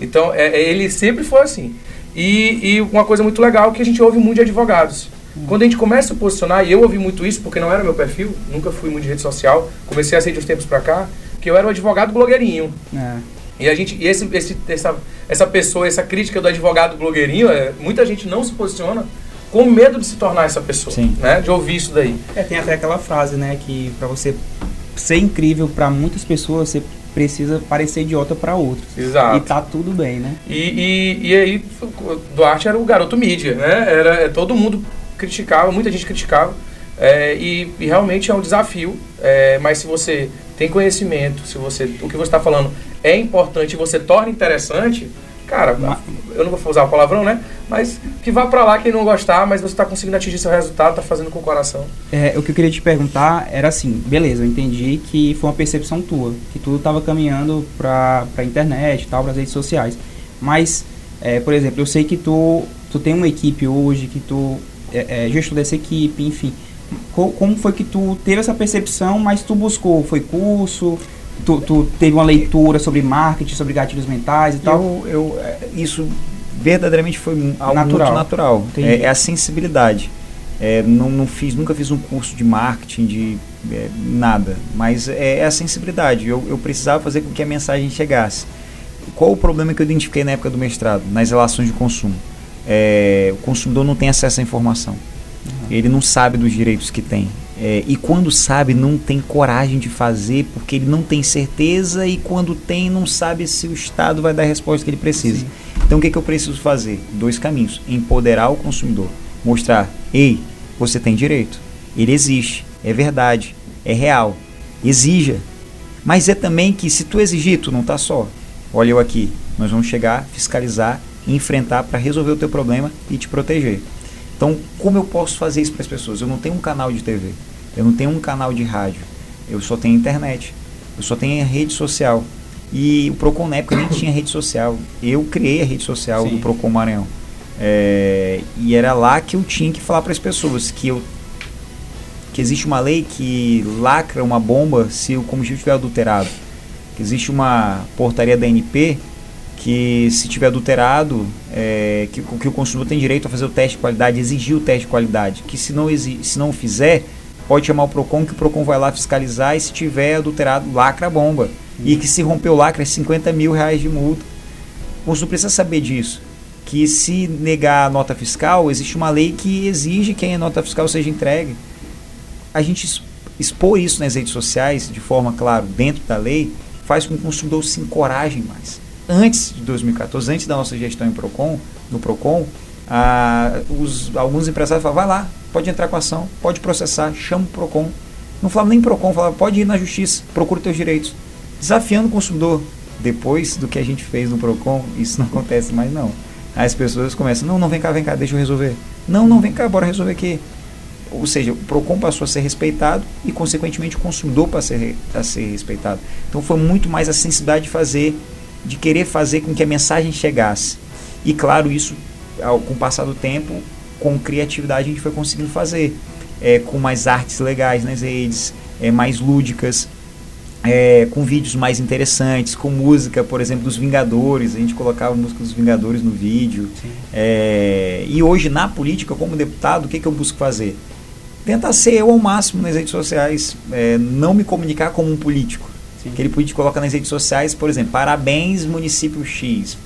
Então, é, é, ele sempre foi assim. E, e uma coisa muito legal que a gente ouve muito de advogados. Quando a gente começa a se posicionar, e eu ouvi muito isso porque não era meu perfil, nunca fui muito de rede social, comecei a ser de uns tempos pra cá, que eu era um advogado blogueirinho. É. E a gente, e esse, esse, essa, essa pessoa, essa crítica do advogado blogueirinho, é, muita gente não se posiciona com medo de se tornar essa pessoa, Sim. né? De ouvir isso daí. É, tem até aquela frase, né, que pra você ser incrível pra muitas pessoas, você precisa parecer idiota pra outros. Exato. E tá tudo bem, né? E, e, e aí, Duarte era o garoto mídia, né? Era, é, todo mundo criticava, muita gente criticava. é, e, e realmente é um desafio. é, mas se você tem conhecimento, se você o que você está falando é importante e você torna interessante, cara, eu não vou usar o palavrão, né? Mas que vá pra lá quem não gostar, mas você está conseguindo atingir seu resultado, tá fazendo com o coração. É, o que eu queria te perguntar era assim, beleza, eu entendi que foi uma percepção tua, que tudo estava caminhando para a internet tal, para as redes sociais. Mas, é, por exemplo, eu sei que tu, tu tem uma equipe hoje, que tu é, é gestor dessa equipe, enfim. Co- como foi que tu teve essa percepção, mas tu buscou? Foi curso? Tu, tu teve uma leitura sobre marketing, sobre gatilhos mentais e tal? Eu, eu, é, isso verdadeiramente foi algo Natural. muito natural. É, é a sensibilidade. É, não, não fiz, nunca fiz um curso de marketing, de é, nada. Mas é, é a sensibilidade. Eu, eu precisava fazer com que a mensagem chegasse. Qual o problema que eu identifiquei na época do mestrado? Nas relações de consumo. É, o consumidor não tem acesso à informação. Ele não sabe dos direitos que tem. É, e quando sabe, não tem coragem de fazer porque ele não tem certeza e quando tem, não sabe se o Estado vai dar a resposta que ele precisa. Sim. Então o que, que eu preciso fazer? Dois caminhos. Empoderar o consumidor. Mostrar, ei, você tem direito. Ele existe. É verdade. É real. Exija. Mas é também que se tu exigir, tu não tá só. Olha eu aqui. Nós vamos chegar, fiscalizar, enfrentar para resolver o teu problema e te proteger. Então, como eu posso fazer isso para as pessoas? Eu não tenho um canal de TV, eu não tenho um canal de rádio, eu só tenho internet, eu só tenho a rede social. E o Procon na época nem tinha rede social. Eu criei a rede social Sim. do Procon Maranhão. É, e era lá que eu tinha que falar para as pessoas que eu que existe uma lei que lacra uma bomba se o combustível estiver adulterado. Que existe uma portaria da ANP que se tiver adulterado, é, que, que o consumidor tem direito a fazer o teste de qualidade, exigir o teste de qualidade. Que se não, se não fizer, pode chamar o PROCON, que o PROCON vai lá fiscalizar e se tiver adulterado, lacra a bomba. E que se romper o lacre é 50 mil reais de multa. O consumidor precisa saber disso. Que se negar a nota fiscal, existe uma lei que exige que a nota fiscal seja entregue. A gente expor isso nas redes sociais, de forma, claro, dentro da lei, faz com que o consumidor se encoraje mais. Antes de 2014, antes da nossa gestão em Procon, no Procon, os, alguns empresários falavam, vai lá, pode entrar com ação, pode processar, chama o Procon. Não falava nem Procon, falava, pode ir na justiça, procura teus direitos. Desafiando o consumidor. Depois do que a gente fez no Procon, isso não acontece mais não. As pessoas começam, não, não, vem cá, vem cá, deixa eu resolver. Não, não, vem cá, bora resolver aqui. ou seja, o PROCON passou a ser respeitado e, consequentemente, o consumidor passou a ser, a ser respeitado. Então foi muito mais a sensibilidade de fazer, de querer fazer com que a mensagem chegasse. E claro, isso, ao, com o passar do tempo, com criatividade a gente foi conseguindo fazer. É, com mais artes legais nas redes, é, mais lúdicas, é, com vídeos mais interessantes, com música, por exemplo, dos Vingadores, a gente colocava música dos Vingadores no vídeo. É, e hoje, na política, como deputado, o que, que eu busco fazer? Tentar ser eu ao máximo nas redes sociais, é, não me comunicar como um político. Sim. Aquele político coloca nas redes sociais, por exemplo, parabéns município X.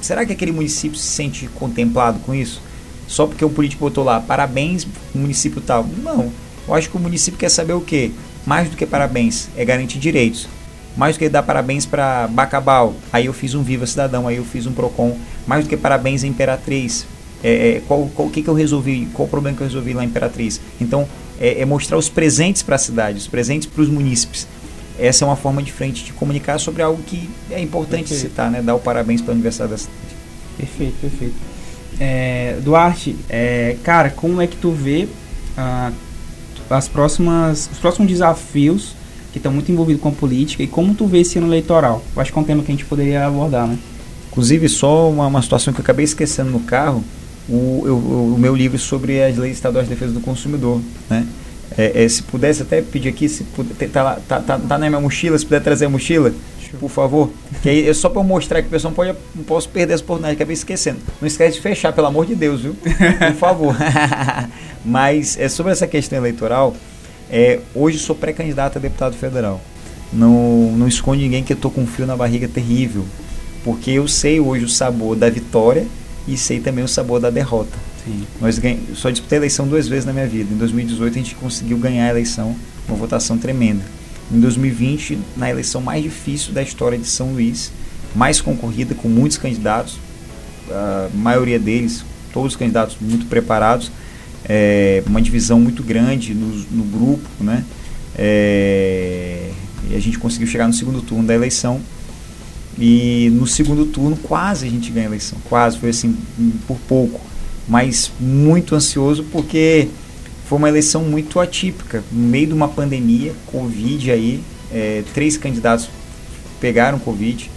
Será que aquele município se sente contemplado com isso? Só porque o político botou lá, parabéns município tal. Não. Eu acho que o município quer saber o quê? Mais do que parabéns, é garantir direitos. Mais do que dar parabéns para Bacabal, aí eu fiz um Viva Cidadão, aí eu fiz um Procon. Mais do que parabéns à Imperatriz, é, é, qual, qual que, que eu resolvi, qual o problema que eu resolvi lá em Imperatriz. Então, é, é mostrar os presentes para a cidade, os presentes para os munícipes. Essa é uma forma diferente de comunicar sobre algo que é importante perfeito. citar, né? Dar o parabéns para a Universidade da cidade. Perfeito, perfeito. É, Duarte, é, cara, como é que tu vê ah, as próximas, os próximos desafios que estão muito envolvidos com política e como tu vê esse ano eleitoral? Eu acho que é um tema que a gente poderia abordar, né? Inclusive, só uma, uma situação que eu acabei esquecendo no carro, o, eu, o meu livro sobre as leis estaduais de defesa do consumidor, né? É, é, se pudesse até pedir aqui, se puder, tá, tá, tá, tá, na minha mochila, se puder trazer a mochila, por favor. Que aí é só para eu mostrar que o pessoal não, pode, não posso perder essa oportunidade, acabei esquecendo. Não esquece de fechar, pelo amor de Deus, viu? Por favor. Mas é, sobre essa questão eleitoral, é, hoje sou pré-candidato a deputado federal. Não, não esconde ninguém que eu tô com um frio na barriga terrível. Porque eu sei hoje o sabor da vitória e sei também o sabor da derrota. Sim. Nós ganha, só disputei a eleição duas vezes na minha vida. Em 2018 a gente conseguiu ganhar a eleição, uma votação tremenda. Em 2020, na eleição mais difícil da história de São Luís, mais concorrida, com muitos candidatos, a maioria deles, todos os candidatos muito preparados, é, uma divisão muito grande no, no grupo, né? É, e a gente conseguiu chegar no segundo turno da eleição e no segundo turno quase a gente ganha a eleição, quase, foi assim, por pouco, mas muito ansioso porque foi uma eleição muito atípica, no meio de uma pandemia, Covid aí, é, três candidatos pegaram Covid,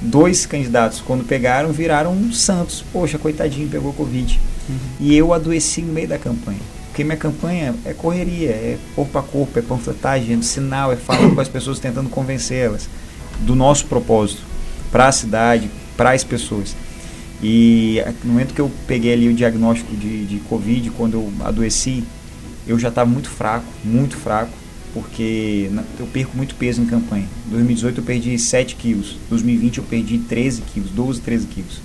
dois candidatos, quando pegaram, viraram santos. Poxa, coitadinho, pegou Covid. Uhum. E eu adoeci no meio da campanha. Porque minha campanha é correria, é corpo a corpo, é panfletagem, é sinal, é falando com as pessoas, tentando convencê-las do nosso propósito para a cidade, para as pessoas. E no momento que eu peguei ali o diagnóstico de, de Covid, quando eu adoeci, eu já estava muito fraco, muito fraco, porque eu perco muito peso em campanha. Em 2018 eu perdi 7 quilos, 2020 eu perdi 13 quilos, 12, 13 quilos.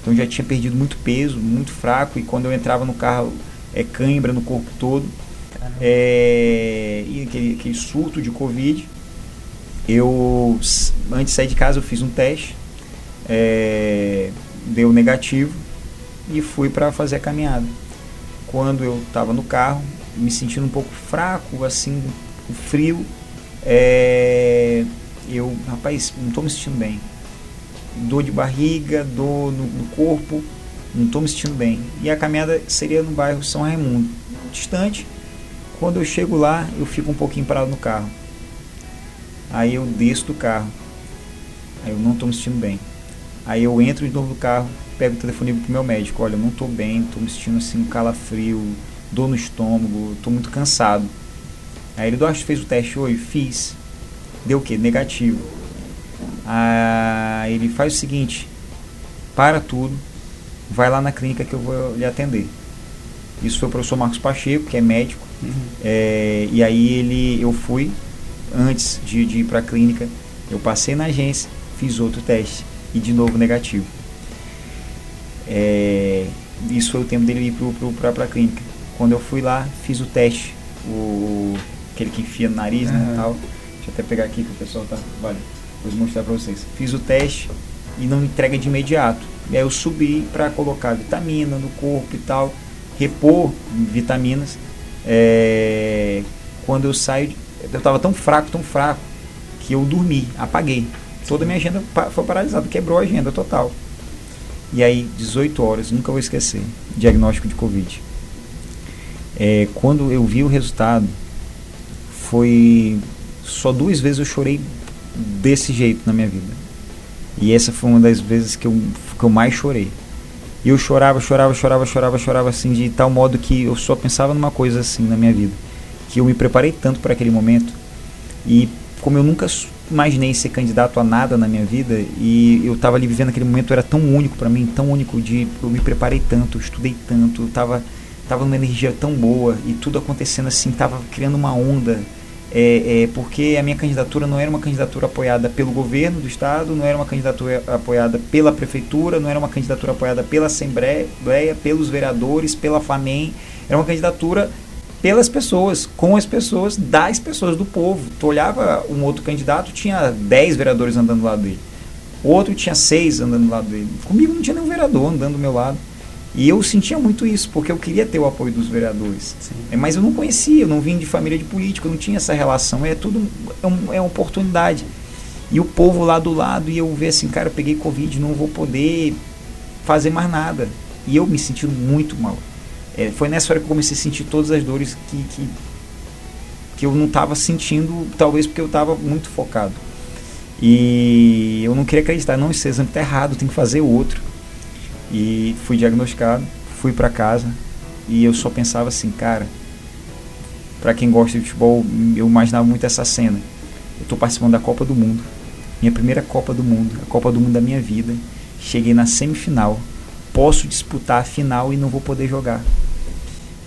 Então já tinha perdido muito peso, muito fraco, e quando eu entrava no carro, é cãibra no corpo todo, é, e aquele, aquele surto de Covid. Eu, antes de sair de casa, eu fiz um teste, é, deu negativo, e fui para fazer a caminhada. Quando eu estava no carro, me sentindo um pouco fraco, assim, frio, é, eu, rapaz, não estou me sentindo bem dor de barriga, dor no, no corpo, não estou me sentindo bem. E a caminhada seria no bairro São Raimundo, distante. Quando eu chego lá, eu fico um pouquinho parado no carro. Aí eu desço do carro. Aí eu não estou me sentindo bem. Aí eu entro de novo no carro, pego o telefone pro meu médico. Olha, eu não estou bem, estou me sentindo assim um calafrio, dor no estômago, estou muito cansado. Aí ele, Duarte, fez o teste hoje? Fiz. Deu o quê? Negativo. Ah, ele faz o seguinte: para tudo, vai lá na clínica que eu vou lhe atender. Isso foi o professor Marcos Pacheco, que é médico. Uhum. É, e aí ele, eu fui, antes de, de ir para a clínica, eu passei na agência, fiz outro teste e de novo negativo. É, isso foi o tempo dele ir para a clínica. Quando eu fui lá, fiz o teste, o, aquele que enfia no nariz, uhum. né, tal. Deixa eu até pegar aqui que o pessoal tá, vale. Vou mostrar para vocês. Fiz o teste e não entrega de imediato. E aí eu subi para colocar vitamina no corpo e tal, repor vitaminas. É, quando eu saio, eu estava tão fraco, tão fraco, que eu dormi, apaguei. Toda a minha agenda foi paralisada, quebrou a agenda total. E aí, 18 horas, nunca vou esquecer, diagnóstico de Covid. é, quando eu vi o resultado, foi só duas vezes eu chorei desse jeito na minha vida. E essa foi uma das vezes que eu, que eu mais chorei. E eu chorava, chorava, chorava, chorava, chorava assim de tal modo que eu só pensava numa coisa assim na minha vida, que eu me preparei tanto para aquele momento e como eu nunca imaginei ser candidato a nada na minha vida e eu estava ali vivendo aquele momento era tão único para mim, tão único de eu me preparei tanto, estudei tanto, estava tava numa energia tão boa e tudo acontecendo assim, estava criando uma onda. É, é, porque a minha candidatura não era uma candidatura apoiada pelo governo do estado, não era uma candidatura apoiada pela prefeitura, não era uma candidatura apoiada pela Assembleia, pelos vereadores, pela FAMEM, era uma candidatura pelas pessoas, com as pessoas, das pessoas, do povo. Tu olhava um outro candidato, tinha 10 vereadores andando do lado dele. Outro tinha seis andando do lado dele. Comigo não tinha nenhum vereador andando do meu lado. E eu sentia muito isso, porque eu queria ter o apoio dos vereadores. É, mas eu não conhecia, eu não vim de família de político, eu não tinha essa relação. É tudo é, um, é uma oportunidade. E o povo lá do lado, e eu ver assim, cara, eu peguei Covid, não vou poder fazer mais nada. E eu me sentindo muito mal. É, foi nessa hora que eu comecei a sentir todas as dores que, que, que eu não estava sentindo, talvez porque eu estava muito focado. E eu não queria acreditar, não, esse exame está errado, tem que fazer outro. E fui diagnosticado, fui para casa e eu só pensava assim, cara, para quem gosta de futebol, eu imaginava muito essa cena. Eu estou participando da Copa do Mundo, minha primeira Copa do Mundo, a Copa do Mundo da minha vida. Cheguei na semifinal, posso disputar a final e não vou poder jogar.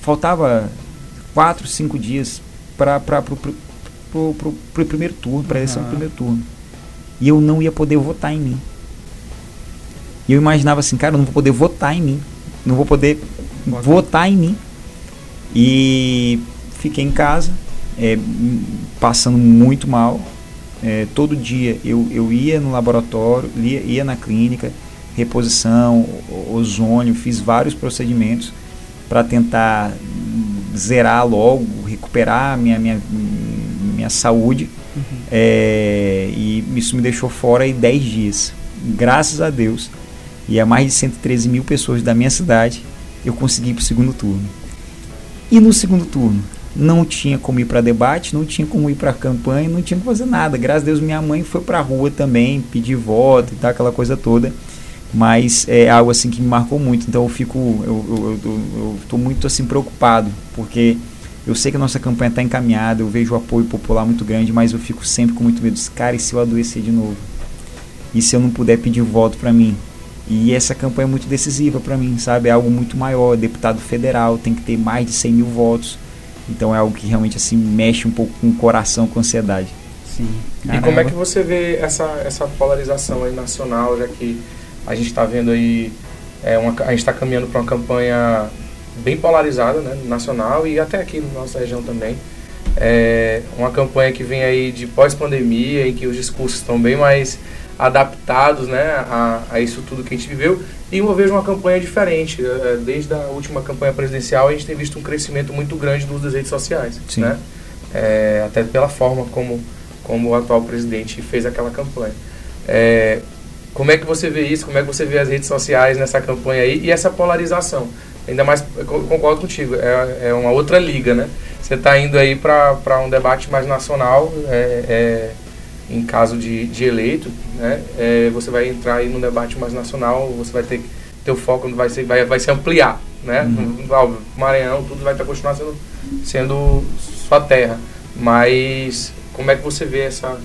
Faltava quatro, cinco dias para o primeiro turno, para esse uhum. primeiro turno. E eu não ia poder votar em mim. E eu imaginava assim, cara, eu não vou poder votar em mim. Não vou poder votar em mim. E fiquei em casa, é, passando muito mal. É, todo dia eu, eu ia no laboratório, ia, ia na clínica, reposição, ozônio, fiz vários procedimentos para tentar zerar logo, recuperar minha, minha, minha saúde. Uhum. É, e isso me deixou fora em 10 dias. Graças a Deus, e a mais de 113 mil pessoas da minha cidade, eu consegui ir para o segundo turno. E no segundo turno, não tinha como ir para debate, não tinha como ir para campanha, não tinha como fazer nada. Graças a Deus, minha mãe foi para a rua também, pedir voto e tal, aquela coisa toda. Mas é algo assim que me marcou muito. Então eu fico, eu estou muito assim preocupado, porque eu sei que a nossa campanha está encaminhada, eu vejo o apoio popular muito grande, mas eu fico sempre com muito medo. Cara, e se eu adoecer de novo? E se eu não puder pedir voto para mim? E essa campanha é muito decisiva para mim, sabe? É algo muito maior. Deputado federal tem que ter mais de 100 mil votos. Então é algo que realmente assim mexe um pouco com o coração, com a ansiedade. Sim. Caramba. E como é que você vê essa, essa polarização aí nacional, já que a gente está vendo aí, é uma, a gente está caminhando para uma campanha bem polarizada, né, nacional e até aqui na nossa região também. É uma campanha que vem aí de pós-pandemia, em que os discursos estão bem mais adaptados né, a, a, isso tudo que a gente viveu. E eu vejo uma campanha diferente. É, desde a última campanha presidencial, a gente tem visto um crescimento muito grande do uso das redes sociais. Sim. Né? É, até pela forma como, como o atual presidente fez aquela campanha. É, como é que você vê isso? Como é que você vê as redes sociais nessa campanha aí e essa polarização? Ainda mais, concordo contigo, é, é uma outra liga, né? Você está indo aí para um debate mais nacional, é, é em caso de, de eleito, né, é, você vai entrar aí no debate mais nacional, você vai ter teu foco vai ser vai, vai se ampliar, né? Uhum. Maranhão, tudo vai estar continuar sendo sendo sua terra, mas como é que você vê essa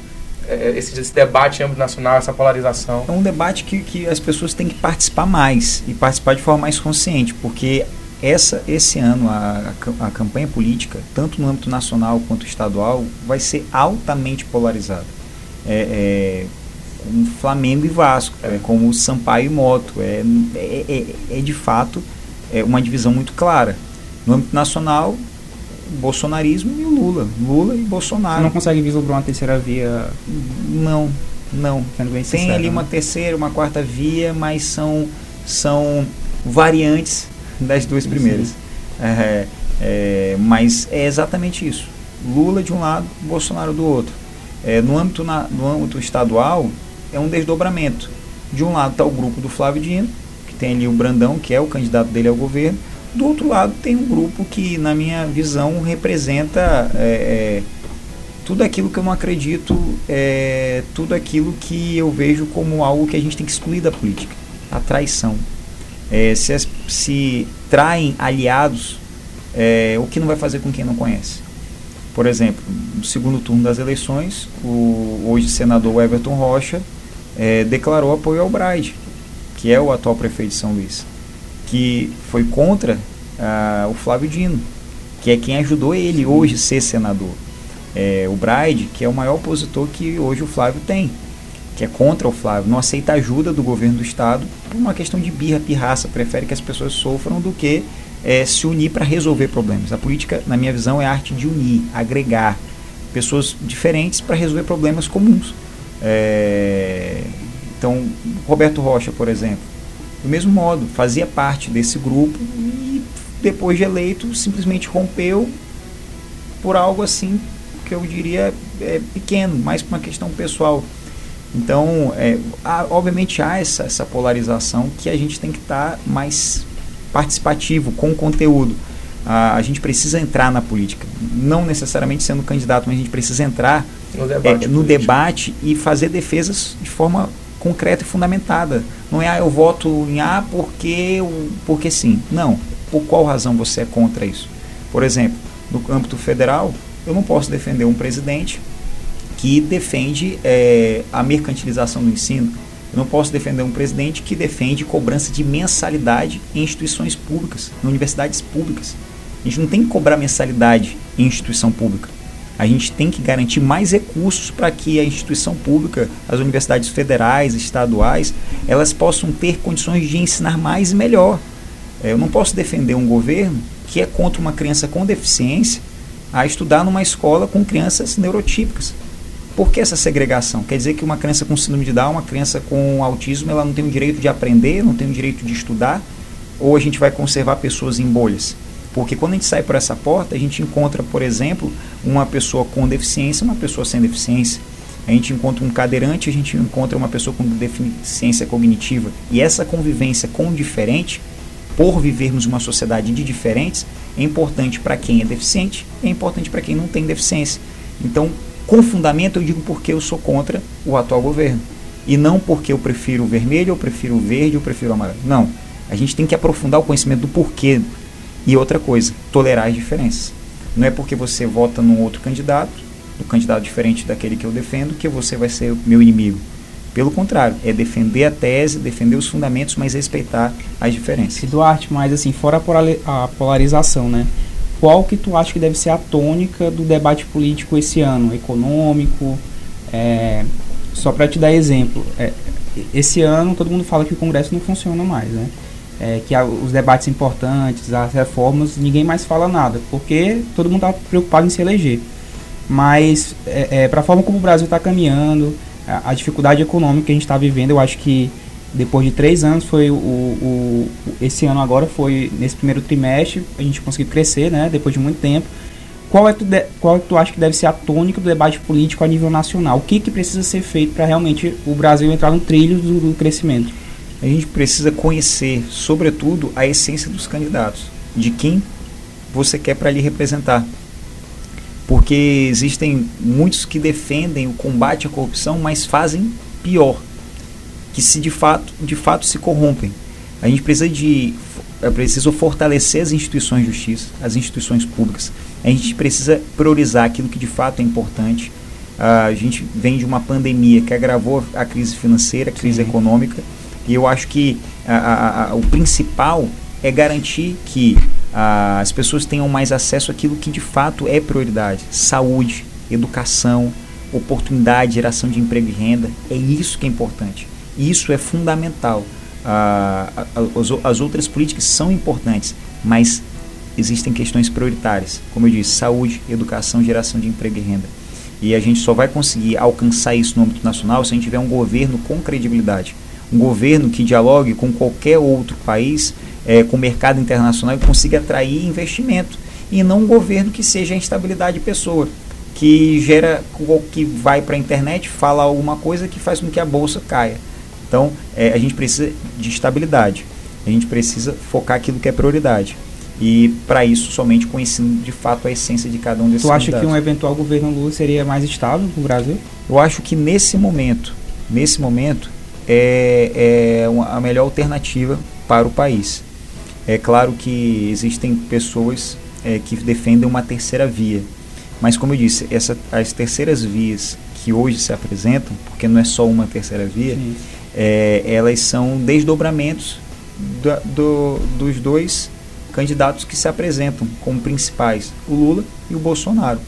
esse, esse debate em âmbito nacional, essa polarização? É um debate que, que as pessoas têm que participar mais e participar de forma mais consciente, porque essa, esse ano a, a campanha política, tanto no âmbito nacional quanto estadual, vai ser altamente polarizada é, é, como Flamengo e Vasco, é. como Sampaio e Moto. É, é, é, é, de fato é uma divisão muito clara. No âmbito nacional, bolsonarismo e o Lula. Lula e Bolsonaro. Você não consegue vislumbrar uma terceira via? Não, não. Tem sincero, ali né? uma terceira, uma quarta via, mas são, são variantes das duas primeiras. É, é, mas é exatamente isso. Lula de um lado, Bolsonaro do outro. É, no, âmbito na, no âmbito estadual, é um desdobramento. De um lado está o grupo do Flávio Dino, que tem ali o Brandão, que é o candidato dele ao governo. Do outro lado, tem um grupo que, na minha visão, representa é, é, tudo aquilo que eu não acredito, é, tudo aquilo que eu vejo como algo que a gente tem que excluir da política: a traição. É, se, se traem aliados, é, o que não vai fazer com quem não conhece? Por exemplo, no segundo turno das eleições, o hoje senador Everton Rocha é, declarou apoio ao Braide, que é o atual prefeito de São Luís que foi contra ah, o Flávio Dino, que é quem ajudou ele hoje a ser senador. É, o Braide, que é o maior opositor que hoje o Flávio tem, que é contra o Flávio, não aceita ajuda do governo do estado por uma questão de birra, pirraça, prefere que as pessoas sofram do que é, se unir para resolver problemas. A política, na minha visão, é a arte de unir, agregar pessoas diferentes para resolver problemas comuns. É, então, Roberto Rocha, por exemplo, do mesmo modo, fazia parte desse grupo e depois de eleito simplesmente rompeu por algo assim que eu diria é, pequeno, mais por uma questão pessoal. Então, é, há, obviamente há essa, essa polarização que a gente tem que estar tá mais participativo com o conteúdo. A, a, gente precisa entrar na política, não necessariamente sendo candidato, mas a gente precisa entrar no debate, é, no debate e fazer defesas de forma concreta e fundamentada. Não é, ah, eu voto em A porque, porque sim. Não. Por qual razão você é contra isso? Por exemplo, no âmbito federal, eu não posso defender um presidente que defende é, a mercantilização do ensino. Eu não posso defender um presidente que defende cobrança de mensalidade em instituições públicas, em universidades públicas. A gente não tem que cobrar mensalidade em instituição pública. A gente tem que garantir mais recursos para que a instituição pública, as universidades federais, estaduais, elas possam ter condições de ensinar mais e melhor. É, eu não posso defender um governo que é contra uma criança com deficiência a estudar numa escola com crianças neurotípicas. Por que essa segregação? Quer dizer que uma criança com síndrome de Down, uma criança com autismo, ela não tem o direito de aprender, não tem o direito de estudar? Ou a gente vai conservar pessoas em bolhas? Porque quando a gente sai por essa porta, a gente encontra, por exemplo, uma pessoa com deficiência, uma pessoa sem deficiência. A gente encontra um cadeirante, a gente encontra uma pessoa com deficiência cognitiva. E essa convivência com o diferente, por vivermos uma sociedade de diferentes, é importante para quem é deficiente, é importante para quem não tem deficiência. Então, com fundamento, eu digo porque eu sou contra o atual governo. E não porque eu prefiro o vermelho, eu prefiro o verde, eu prefiro o amarelo. Não. A gente tem que aprofundar o conhecimento do porquê e outra coisa, tolerar as diferenças. Não é porque você vota num outro candidato, um candidato diferente daquele que eu defendo, que você vai ser meu inimigo. Pelo contrário, é defender a tese, defender os fundamentos, mas respeitar as diferenças. Duarte, mas assim, fora a polarização, né? Qual que tu acha que deve ser a tônica do debate político esse ano? Econômico? É, só para te dar exemplo, é, esse ano todo mundo fala que o Congresso não funciona mais, né? É, que os debates importantes, as reformas, ninguém mais fala nada, porque todo mundo está preocupado em se eleger. Mas, é, é, para a forma como o Brasil está caminhando, a, a, dificuldade econômica que a gente está vivendo, eu acho que depois de três anos, foi o, o, esse ano agora foi nesse primeiro trimestre, a gente conseguiu crescer, né, depois de muito tempo. Qual é, tu de, qual que tu acha que deve ser a tônica do debate político a nível nacional? O que, que precisa ser feito para realmente o Brasil entrar no trilho do, do crescimento? A gente precisa conhecer, sobretudo, a essência dos candidatos, de quem você quer para lhe representar. Porque existem muitos que defendem o combate à corrupção, mas fazem pior, que se de fato, de fato se corrompem. A gente precisa de é preciso fortalecer as instituições de justiça, as instituições públicas. A gente precisa priorizar aquilo que de fato é importante. A gente vem de uma pandemia que agravou a crise financeira, a crise Sim. econômica e eu acho que a, a, a, o principal é garantir que as pessoas tenham mais acesso àquilo que de fato é prioridade: saúde, educação, oportunidade, geração de emprego e renda. É isso que é importante. Isso é fundamental. as, as outras políticas são importantes, mas existem questões prioritárias, como eu disse, saúde, educação, geração de emprego e renda. E a gente só vai conseguir alcançar isso no âmbito nacional se a gente tiver um governo com credibilidade um governo que dialogue com qualquer outro país, é, com o mercado internacional e consiga atrair investimento. E não um governo que seja a instabilidade de pessoa, que gera, que vai para a internet, fala alguma coisa que faz com que a bolsa caia. Então, é, a gente precisa de estabilidade. A gente precisa focar aquilo que é prioridade. E para isso, somente conhecendo de fato a essência de cada um desses Tu acha candidatos. que um eventual governo Lula seria mais estável para o Brasil? Eu acho que nesse momento, nesse momento, é, é uma, a melhor alternativa para o país. É claro que existem pessoas é, que defendem uma terceira via, mas como eu disse, essa, as terceiras vias que hoje se apresentam, porque não é só uma terceira via, é, elas são desdobramentos da, do, dos dois candidatos que se apresentam como principais, o Lula e o Bolsonaro.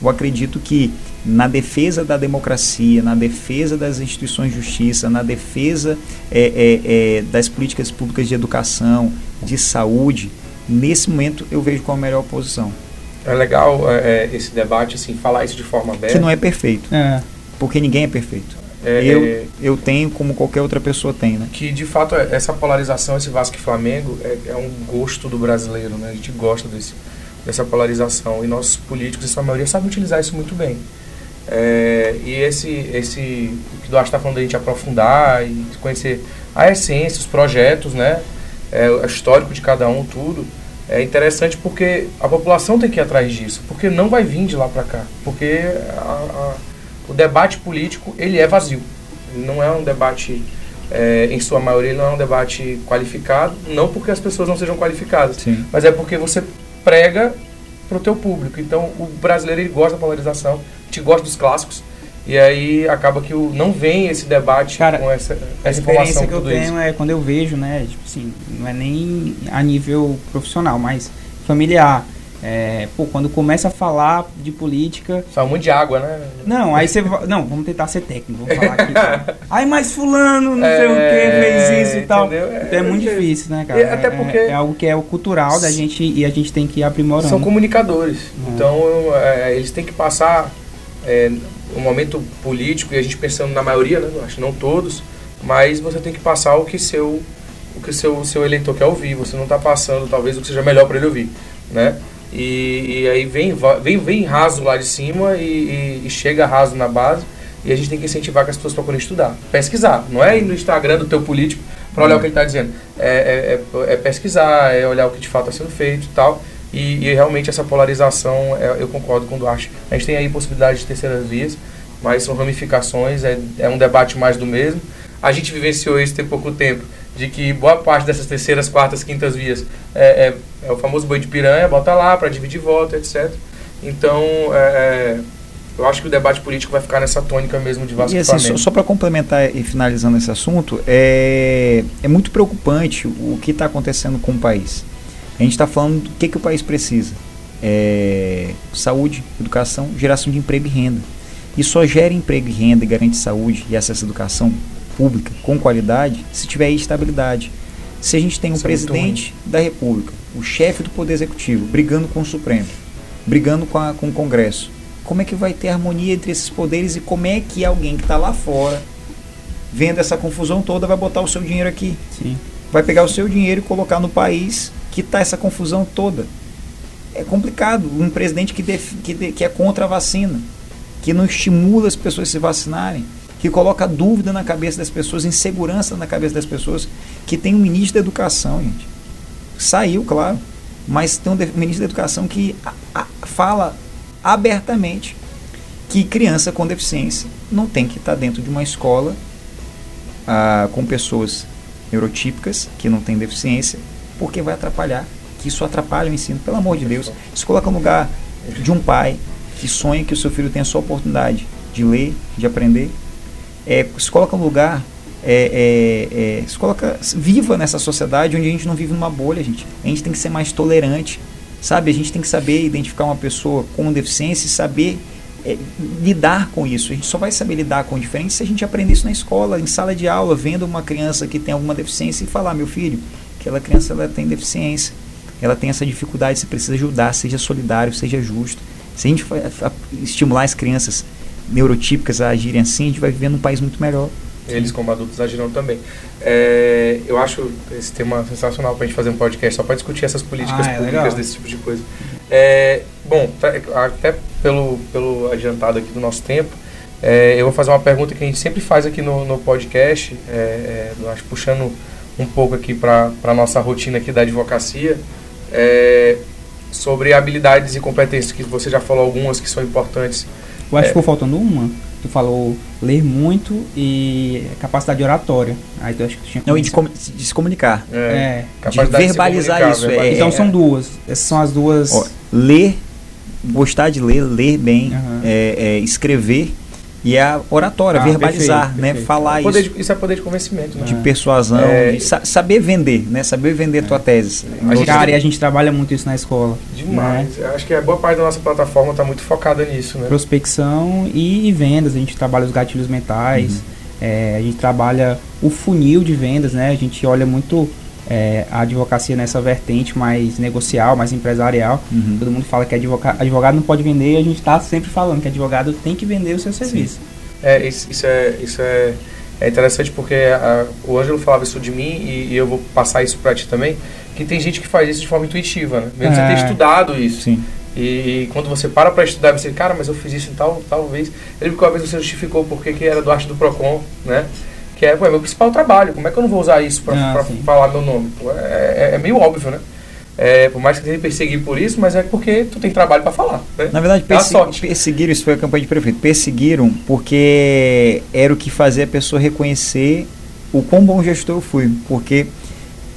Eu acredito que na defesa da democracia, na defesa das instituições de justiça, na defesa é, é, é, das políticas públicas de educação, de saúde, nesse momento eu vejo como a melhor posição. É legal é, esse debate, assim, falar isso de forma aberta. Que não é perfeito. É. Porque ninguém é perfeito. É, eu, é, eu tenho como qualquer outra pessoa tem, né? Que de fato essa polarização, esse Vasco e Flamengo, é, é, um gosto do brasileiro, né? A gente gosta desse, dessa polarização e nossos políticos, em sua maioria, sabem utilizar isso muito bem. É, e esse, esse o que Duarte está falando da gente aprofundar e conhecer a essência, os projetos, né? É, o histórico de cada um, tudo. É interessante porque a população tem que ir atrás disso, porque não vai vir de lá para cá, porque a, a, o debate político ele é vazio, não é um debate é, em sua maioria não é um debate qualificado, não porque as pessoas não sejam qualificadas, Sim. mas é porque você prega para o teu público. Então o brasileiro ele gosta da polarização, te gosta dos clássicos. E aí acaba que o, não vem esse debate Cara, com essa, A essa experiência informação que eu tenho isso. é quando eu vejo, né? Tipo assim, não é nem a nível profissional, mas familiar. É, pô, quando começa a falar de política. Só muito de água, né? Não, aí você. Não, vamos tentar ser técnico, vamos falar aqui. tá? Aí, mas fulano, não sei o que, É, fez isso e tal. entendeu? Então é muito É, difícil, né, cara? e até É- porque- É, algo que é o cultural da gente e a gente tem que ir aprimorando. São comunicadores. É. Então é, eles têm que passar é, um momento político e a gente pensando na maioria, né? Acho que não todos, mas você tem que passar o que seu o que seu seu eleitor quer ouvir. Você não está passando talvez o que seja melhor para ele ouvir, né? E, e aí vem, vem vem raso lá de cima e, e- e chega raso na base. E a gente tem que incentivar que as pessoas procurem estudar, pesquisar. Não é ir no Instagram do teu político para olhar o que ele está dizendo. É, é- é- é pesquisar, é olhar o que de fato está sendo feito e tal. E, e realmente essa polarização, é, eu concordo com o Duarte. A gente tem aí possibilidade de terceiras vias, mas são ramificações, é, é um debate mais do mesmo. A gente vivenciou isso tem pouco tempo, de que boa parte dessas terceiras, quartas, quintas vias é, é- é o famoso boi de piranha, bota lá para dividir voto, etc. Então, é, é, eu acho que o debate político vai ficar nessa tônica mesmo de Vasco E assim, só, só para complementar e finalizando esse assunto, é, é muito preocupante o que está acontecendo com o país. A gente está falando do que, que o país precisa. É, saúde, educação, geração de emprego e renda. E só gera emprego e renda e garante saúde e acesso à educação pública com qualidade se tiver estabilidade. Se a gente tem um Isso é presidente da República, o chefe do Poder Executivo, brigando com o Supremo, brigando com, a- com o Congresso, como é que vai ter harmonia entre esses poderes e como é que alguém que está lá fora, vendo essa confusão toda, vai botar o seu dinheiro aqui? Sim. Vai pegar o seu dinheiro e colocar no país que está essa confusão toda. É complicado. Um presidente que, def- que, de- que é contra a vacina, que não estimula as pessoas a se vacinarem, que coloca dúvida na cabeça das pessoas, insegurança na cabeça das pessoas, que tem um ministro da educação, gente. Saiu, claro, mas tem um ministro da educação que a- a- fala abertamente que criança com deficiência não tem que estar dentro de uma escola ah, com pessoas neurotípicas que não têm deficiência, porque vai atrapalhar, que isso atrapalha o ensino, pelo amor de Deus. Se coloca no lugar de um pai que sonha que o seu filho tenha só a oportunidade de ler, de aprender, é, se coloca no lugar, é, é, é, se coloca viva nessa sociedade onde a gente não vive numa bolha, gente. A gente tem que ser mais tolerante, sabe? A gente tem que saber identificar uma pessoa com deficiência e saber é, lidar com isso. A gente só vai saber lidar com o diferente se a gente aprender isso na escola, em sala de aula, vendo uma criança que tem alguma deficiência e falar, meu filho, aquela criança ela tem deficiência, ela tem essa dificuldade, você precisa ajudar, seja solidário, seja justo. Se a gente fa- estimular as crianças neurotípicas a agirem assim, a gente vai viver num país muito melhor. Eles, como adultos, agirão também. É, eu acho esse tema sensacional para a gente fazer um podcast só para discutir essas políticas Ah, é públicas legal. desse tipo de coisa. É, bom, tá- até pelo, pelo adiantado aqui do nosso tempo, é, eu vou fazer uma pergunta que a gente sempre faz aqui no, no podcast, é, é, acho, puxando um pouco aqui para a nossa rotina aqui da advocacia. é, sobre habilidades e competências, que você já falou algumas que são importantes. Eu acho É. que ficou faltando uma. Tu falou ler muito e capacidade de oratória. Aí tu acho que tu tinha Não, e de, com- de se comunicar. É. capacidade de verbalizar comunicar, isso, é- verbalizar. Então são duas. Essas são as duas. Ó, ler, gostar de ler, ler bem, é, é, escrever e a oratória, Ah, verbalizar, perfeito, né? perfeito. Falar Poder isso de- isso é poder de convencimento, né? de persuasão, É, de sa- saber vender, né? Saber vender tua tese. A gente- Cara, e a gente trabalha muito isso na escola. Demais. né? Acho que a boa parte da nossa plataforma está muito focada nisso, né? Prospecção e, e vendas. A gente trabalha os gatilhos mentais. Uhum. é, a gente trabalha o funil de vendas, né? A gente olha muito é, a advocacia nessa vertente mais negocial, mais empresarial. Uhum. Todo mundo fala que advoca- advogado não pode vender e a gente está sempre falando que advogado tem que vender o seu serviço. É, isso, isso é, isso é, é interessante porque a- o Ângelo falava isso de mim e, e eu vou passar isso para ti também, que tem gente que faz isso de forma intuitiva, né? Mesmo você É. ter estudado isso. Sim. E, quando você para para estudar, você, cara, mas eu fiz isso em tal, tal vez. Eu lembro que uma vez você justificou porque que era do arte do Procon, né? Que é, pô, é meu principal trabalho. Como é que eu não vou usar isso para Ah, falar meu nome? Pô, é, é- é meio óbvio, né? É, por mais que você perseguir por isso, mas é porque tu tem trabalho para falar, né? Na verdade, É a perse- sorte. perseguiram, isso foi a campanha de prefeito, perseguiram porque era o que fazia a pessoa reconhecer o quão bom gestor eu fui, porque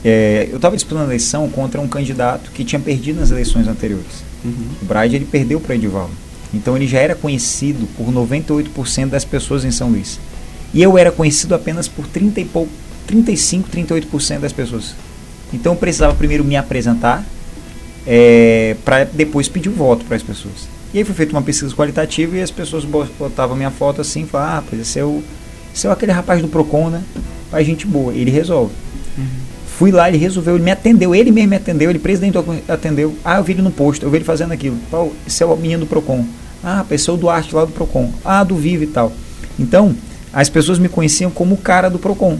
é, eu estava disputando a eleição contra um candidato que tinha perdido nas eleições anteriores. Uhum. O Bride ele perdeu para Edivaldo. Então ele já era conhecido por 98% das pessoas em São Luís. E eu era conhecido apenas por 30 e pouco, 35, 38% das pessoas. Então eu precisava primeiro me apresentar para depois pedir o voto para as pessoas. E aí foi feita uma pesquisa qualitativa e as pessoas bo- botavam minha foto assim falavam, ah, pois esse é, o, esse é aquele rapaz do Procon, né? Faz gente boa. Ele resolve. Uhum. Fui lá, ele resolveu, ele me atendeu, ele mesmo me atendeu, ele presidente atendeu. Ah, eu vi ele no posto, eu vi ele fazendo aquilo. Pô, esse é o menino do Procon. Ah, pessoa do Arte lá do Procon. Ah, do Vive e tal. Então, as pessoas me conheciam como o cara do Procon.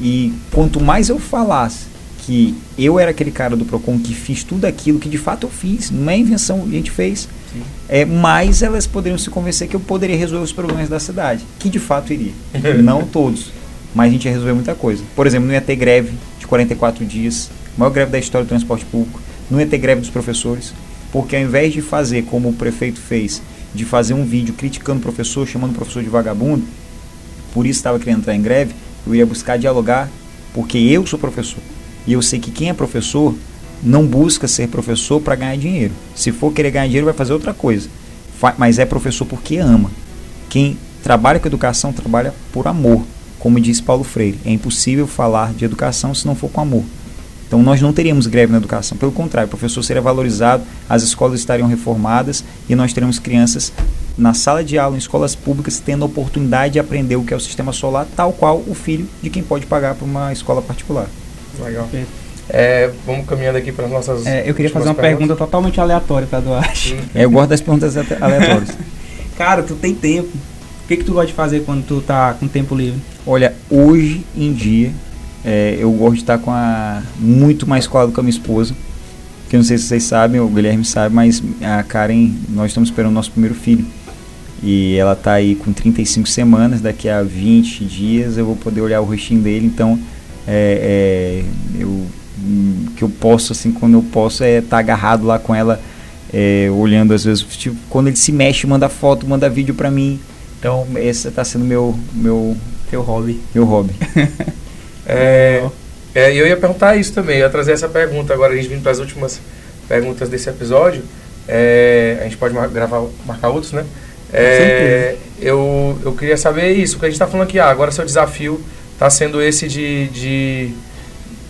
E quanto mais eu falasse que eu era aquele cara do Procon que fiz tudo aquilo que de fato eu fiz, não é invenção, a gente fez, Sim. é, mais elas poderiam se convencer que eu poderia resolver os problemas da cidade, que de fato iria. não todos, mas a gente ia resolver muita coisa. Por exemplo, não ia ter greve de 44 dias, maior greve da história do transporte público, não ia ter greve dos professores, porque ao invés de fazer como o prefeito fez, de fazer um vídeo criticando o professor, chamando o professor de vagabundo, por isso estava querendo entrar em greve, eu ia buscar dialogar, porque eu sou professor. E eu sei que quem é professor não busca ser professor para ganhar dinheiro. Se for querer ganhar dinheiro, vai fazer outra coisa. Mas é professor porque ama. Quem trabalha com educação trabalha por amor. Como diz Paulo Freire, é impossível falar de educação se não for com amor. Então nós não teríamos greve na educação. Pelo contrário, o professor seria valorizado, as escolas estariam reformadas e nós teremos crianças na sala de aula, em escolas públicas, tendo a oportunidade de aprender o que é o sistema solar, tal qual o filho de quem pode pagar para uma escola particular. Legal. É, vamos caminhando aqui para as nossas. É, eu queria fazer uma perguntas. pergunta totalmente aleatória pra Duarte. Hum. É, eu gosto das perguntas aleatórias. Cara, tu tem tempo. O que, que tu gosta de fazer quando tu tá com tempo livre? Olha, hoje em dia, é, eu gosto de estar com a muito mais colado com a minha esposa. Que eu não sei se vocês sabem, o Guilherme sabe, mas a Karen, nós estamos esperando o nosso primeiro filho. E ela está aí com 35 semanas, daqui a 20 dias eu vou poder olhar o rostinho dele, então é, é, eu, que eu posso, assim, quando eu posso, é estar agarrado lá com ela, é, olhando às vezes, tipo, quando ele se mexe, manda foto, manda vídeo pra mim. Então esse está sendo meu, meu, Teu hobby. meu hobby. É, é, e eu ia perguntar isso também, eu ia trazer essa pergunta agora, a gente vindo para as últimas perguntas desse episódio. É, a gente pode mar- gravar, marcar outros, né? É, eu, eu queria saber isso, porque a gente está falando aqui, ah, agora seu desafio está sendo esse de, de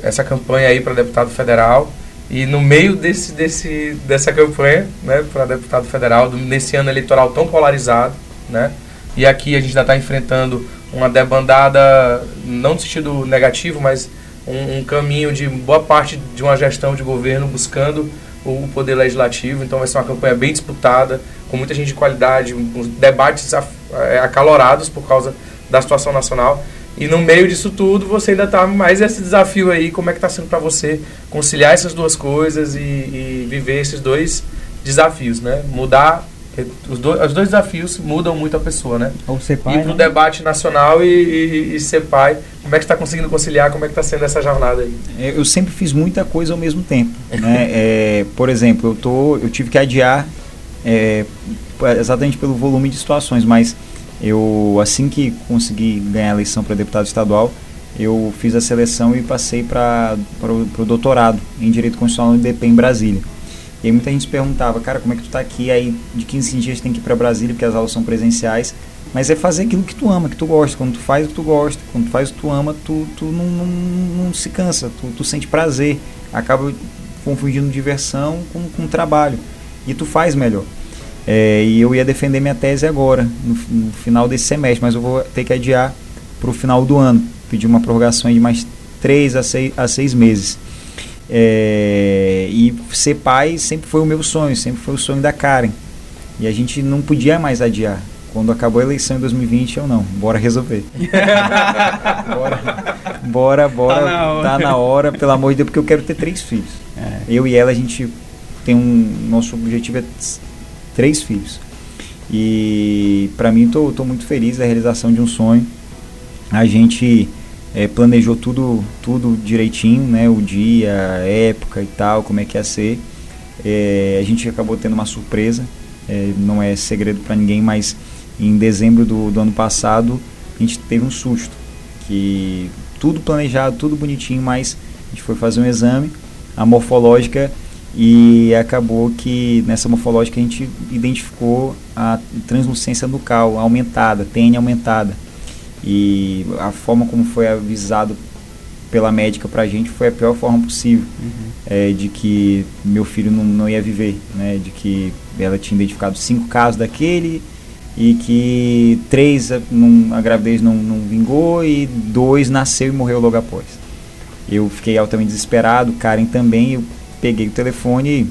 essa campanha aí para deputado federal. E no meio desse, desse, dessa campanha, né, para deputado federal, do- nesse ano eleitoral tão polarizado, né? E aqui a gente ainda está enfrentando uma debandada, não no sentido negativo, mas um, um caminho de boa parte de uma gestão de governo buscando o poder legislativo. Então vai ser uma campanha bem disputada, com muita gente de qualidade, uns debates eh, acalorados por causa da situação nacional. E no meio disso tudo, você ainda está mais esse desafio aí, como é que está sendo para você conciliar essas duas coisas e, e viver esses dois desafios, né? Mudar Os, do, os dois desafios mudam muito a pessoa, né? Ou ser pai. Ir pro né? debate nacional e, e, e, ser pai. Como é que está conseguindo conciliar? Como é que está sendo essa jornada aí? É, eu sempre fiz muita coisa ao mesmo tempo. né? É, por exemplo, eu, tô, eu tive que adiar é, exatamente pelo volume de situações, mas eu assim que consegui ganhar a eleição para deputado estadual, eu fiz a seleção e passei para o doutorado em Direito Constitucional no IDP em Brasília. E aí muita gente perguntava, cara, como é que tu está aqui? Aí de 15 em dias tem que ir para Brasília porque as aulas são presenciais. Mas é fazer aquilo que tu ama, que tu gosta. Quando tu faz o que tu gosta, quando tu faz o que tu ama, tu, tu não, não, não se cansa, tu, tu sente prazer. Acaba confundindo diversão com, com trabalho. E tu faz melhor. É, e eu ia defender minha tese agora, no, no, final desse semestre, mas eu vou ter que adiar para o final do ano. Pedir uma prorrogação de mais três a seis, a seis meses. É, e ser pai sempre foi o meu sonho, sempre foi o sonho da Karen. E a gente não podia mais adiar. Quando acabou a eleição em 2020, eu não. Bora resolver. bora, bora, bora. Tá na, hora. tá na hora, pelo amor de Deus, porque eu quero ter três filhos. É. Eu e ela, a gente tem um. Nosso objetivo é três filhos. E para mim, tô, tô muito feliz da realização de um sonho. A gente é, planejou tudo, tudo direitinho, né? O dia, a época e tal, como é que ia ser. É, a gente acabou tendo uma surpresa, é, não é segredo para ninguém, mas em dezembro do, do ano passado a gente teve um susto, que tudo planejado, tudo bonitinho, mas a gente foi fazer um exame, a morfológica e acabou que nessa morfológica a gente identificou a translucência nucal aumentada, TN aumentada. E a forma como foi avisado pela médica pra gente foi a pior forma possível. Uhum. É, de que meu filho não, não ia viver, né? De que ela tinha identificado cinco casos daquele e que três a gravidez não, não vingou e dois nasceu e morreu logo após. Eu fiquei altamente desesperado, Karen também, eu peguei o telefone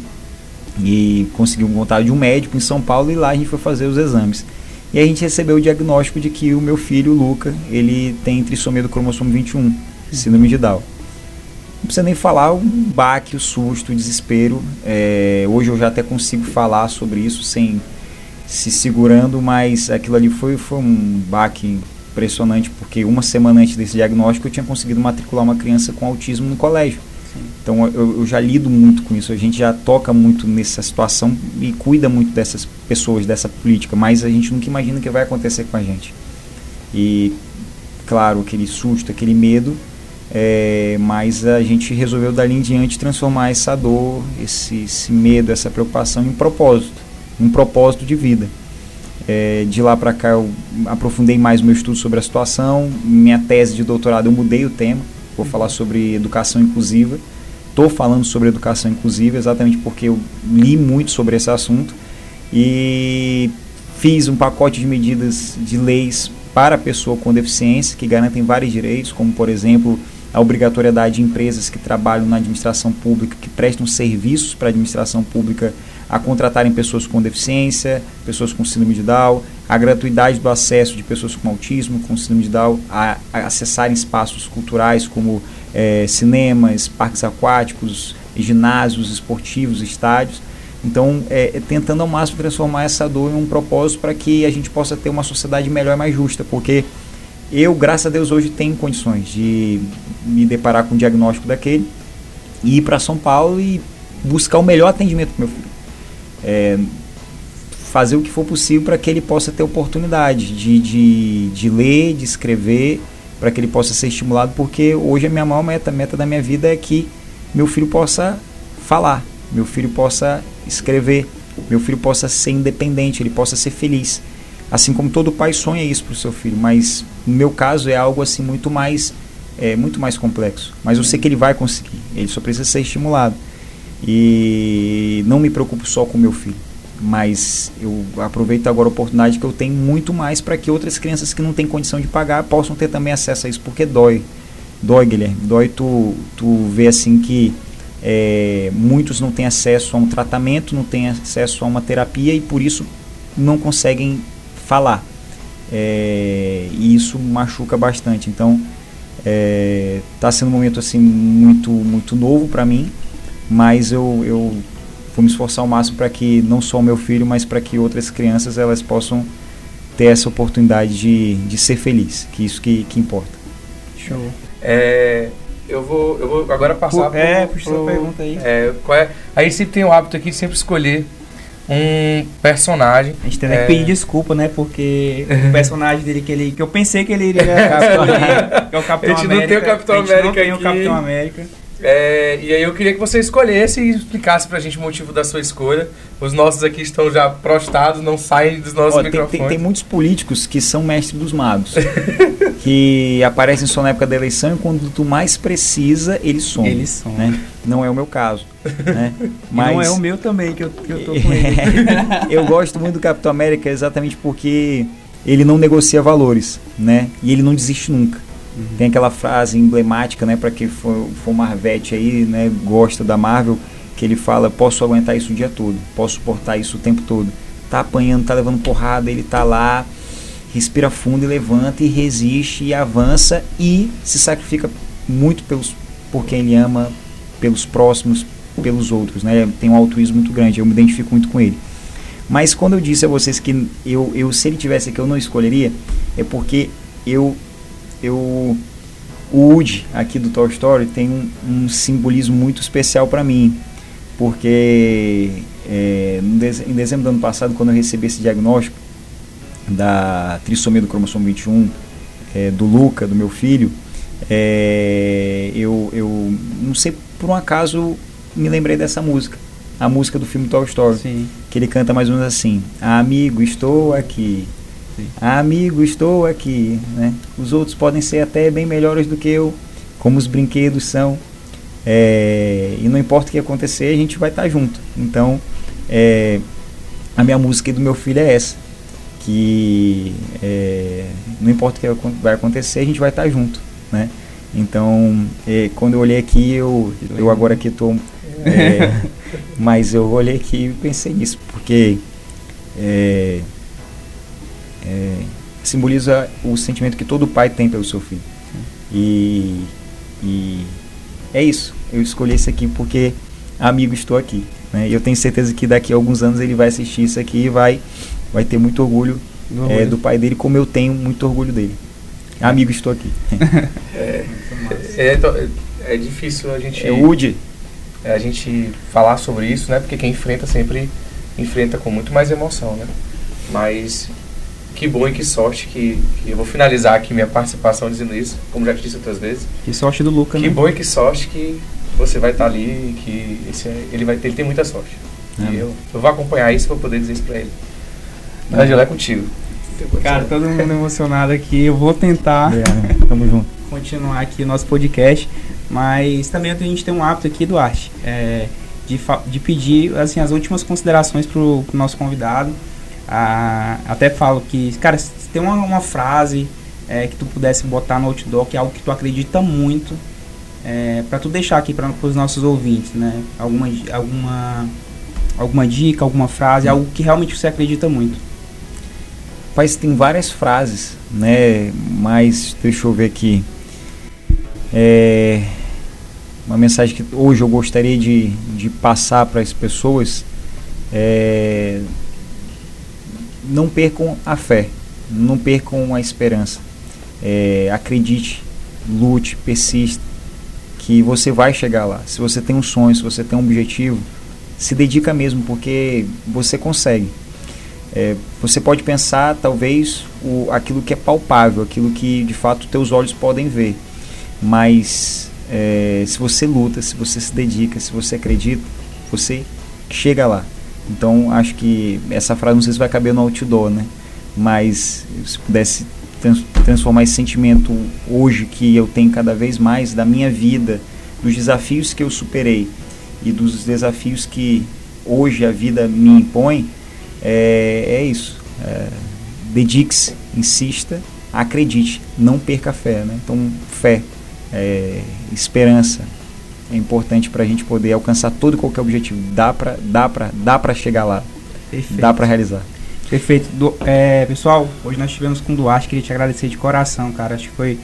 e, e consegui um contato de um médico em São Paulo e lá a gente foi fazer os exames. E a gente recebeu o diagnóstico de que o meu filho, o Luca, ele tem trissomia do cromossomo 21, síndrome de Down. Não precisa nem falar o baque, o susto, o desespero. É, hoje eu já até consigo falar sobre isso sem se segurando, mas aquilo ali foi, foi um baque impressionante, porque uma semana antes desse diagnóstico eu tinha conseguido matricular uma criança com autismo no colégio. Então eu, eu, já lido muito com isso, a gente já toca muito nessa situação e cuida muito dessas pessoas, dessa política, mas a gente nunca imagina o que vai acontecer com a gente. E, claro, aquele susto, aquele medo, é, mas a gente resolveu dali em diante transformar essa dor, esse, esse medo, essa preocupação em propósito, um propósito de vida. É, de lá para cá eu aprofundei mais meu estudo sobre a situação, minha tese de doutorado eu mudei o tema, vou falar sobre educação inclusiva. Estou falando sobre educação inclusiva exatamente porque eu li muito sobre esse assunto e fiz um pacote de medidas de leis para a pessoa com deficiência que garantem vários direitos, como por exemplo a obrigatoriedade de empresas que trabalham na administração pública, que prestam serviços para a administração pública, a contratarem pessoas com deficiência, pessoas com síndrome de Down, a gratuidade do acesso de pessoas com autismo, com síndrome de Down, a, a acessarem espaços culturais como é, cinemas, parques aquáticos, ginásios esportivos, estádios. Então, é, é, tentando ao máximo transformar essa dor em um propósito para que a gente possa ter uma sociedade melhor e mais justa, porque eu, graças a Deus, hoje tenho condições de me deparar com o diagnóstico daquele e ir para São Paulo e buscar o melhor atendimento para meu filho. É, fazer o que for possível para que ele possa ter oportunidade de, de, de ler, de escrever, para que ele possa ser estimulado, porque hoje a minha maior meta, a meta da minha vida é que meu filho possa falar, meu filho possa escrever, meu filho possa ser independente, ele possa ser feliz. Assim como todo pai sonha isso para o seu filho, mas no meu caso é algo assim muito mais é muito mais complexo. Mas eu sei que ele vai conseguir. Ele só precisa ser estimulado. E não me preocupo só com meu filho, mas eu aproveito agora a oportunidade que eu tenho muito mais para que outras crianças que não têm condição de pagar possam ter também acesso a isso, porque dói. Dói, Guilherme. Dói tu, tu ver assim que é, muitos não têm acesso a um tratamento, não têm acesso a uma terapia e por isso não conseguem falar. É, e isso machuca bastante. Então, está é, sendo um momento assim muito muito novo para mim, mas eu, eu vou me esforçar ao máximo para que não só o meu filho, mas para que outras crianças elas possam ter essa oportunidade de, de ser feliz, que isso que, que importa. Show. É, eu vou, eu vou agora passar Por, É, puxa essa pergunta aí. É, qual é, a gente sempre tem o hábito aqui de sempre escolher um personagem. A gente tem é... que pedir desculpa, né? Porque o personagem dele que, ele, que eu pensei que ele iria escolher, que é o Capitão América. A gente não tem o Capitão América não tem o Capitão América. É, e aí eu queria que você escolhesse e explicasse pra gente o motivo da sua escolha. Os nossos aqui estão já prostrados, não saem dos nossos Ó, microfones. Tem, tem, tem, muitos políticos que são mestres dos magos. que aparecem só na época da eleição e quando tu mais precisa, eles somem. Eles somem. Né? Não é o meu caso. Né? Mas não é o meu também, que eu, que eu tô com ele. eu gosto muito do Capitão América exatamente porque ele não negocia valores, né? E ele não desiste nunca. Uhum. Tem aquela frase emblemática, né, para quem for, for Marvete aí, né, gosta da Marvel, que ele fala: "Posso aguentar isso o dia todo, posso suportar isso o tempo todo". Tá apanhando, tá levando porrada, ele tá lá, respira fundo e levanta e resiste e avança e se sacrifica muito pelos por quem ele ama, pelos próximos, pelos outros, né? Tem um altruísmo muito grande, eu me identifico muito com ele. Mas quando eu disse a vocês que eu, eu se ele tivesse aqui eu não escolheria, é porque eu eu o Woody aqui do Toy Story tem um, um simbolismo muito especial para mim, porque é, em dezembro do ano passado, quando eu recebi esse diagnóstico da trissomia do cromossomo 21 é, do Luca, do meu filho, é, eu, eu não sei por um acaso me lembrei dessa música, a música do filme Toy Story, Sim. que ele canta mais ou menos assim: Amigo, estou aqui. Amigo, estou aqui. Né? Os outros podem ser até bem melhores do que eu, como os brinquedos são. É, e não importa o que acontecer, a gente vai estar tá junto. Então, é, a minha música do meu filho é essa. Que é, não importa o que vai acontecer, a gente vai estar tá junto. Né? Então, é, quando eu olhei aqui, eu, eu agora aqui estou. É, mas eu olhei aqui e pensei nisso, porque é, é, simboliza o sentimento que todo pai tem pelo seu filho. E, e é isso. Eu escolhi esse aqui porque, amigo, estou aqui. Né? E eu tenho certeza que daqui a alguns anos ele vai assistir isso aqui e vai, vai ter muito orgulho, do, é, do pai dele, como eu tenho muito orgulho dele. Amigo, estou aqui. é, é, é, é, difícil a gente. É Woody. A gente falar sobre isso, né? Porque quem enfrenta sempre enfrenta com muito mais emoção, né? Mas que bom e que sorte que, que, eu vou finalizar aqui minha participação dizendo isso, como já te disse outras vezes. Que sorte do Luca, que né? Que bom e que sorte que você vai estar tá ali e que esse, é, ele vai ter, ele tem muita sorte. É. E eu, eu vou acompanhar isso para poder dizer isso para ele. É. Angela, é contigo. Cara, todo mundo emocionado aqui. Eu vou tentar. É, tamo junto. Continuar aqui o nosso podcast. Mas também a gente tem um hábito aqui, Duarte, é, de, de pedir assim, as últimas considerações para o nosso convidado. Ah, até falo que, cara, se tem uma, uma frase é, que tu pudesse botar no outdoor, que é algo que tu acredita muito, é, para tu deixar aqui para os nossos ouvintes, né? Alguma, alguma, alguma dica, alguma frase, algo que realmente você acredita muito. Mas tem várias frases, né? Mas deixa eu ver aqui. É, uma mensagem que hoje eu gostaria de, de passar para as pessoas é não percam a fé, não percam a esperança. É, acredite, lute, persista, que você vai chegar lá. Se você tem um sonho, se você tem um objetivo, se dedica mesmo, porque você consegue. É, você pode pensar, talvez, o, aquilo que é palpável, aquilo que de fato teus olhos podem ver, mas é, se você luta, se você se dedica, se você acredita, você chega lá. Então acho que essa frase não sei se vai caber no outdoor, né? Mas se pudesse trans transformar esse sentimento hoje que eu tenho cada vez mais da minha vida, dos desafios que eu superei e dos desafios que hoje a vida me impõe, é, é isso. É, Dedique-se, insista, acredite, não perca a fé. Né? Então, fé, é, esperança, é importante para a gente poder alcançar todo e qualquer objetivo. Dá para dá pra, dá pra chegar lá. Perfeito. Dá para realizar. Perfeito. Do, é, pessoal, hoje nós estivemos com o Duarte, queria te agradecer de coração, cara. Acho que foi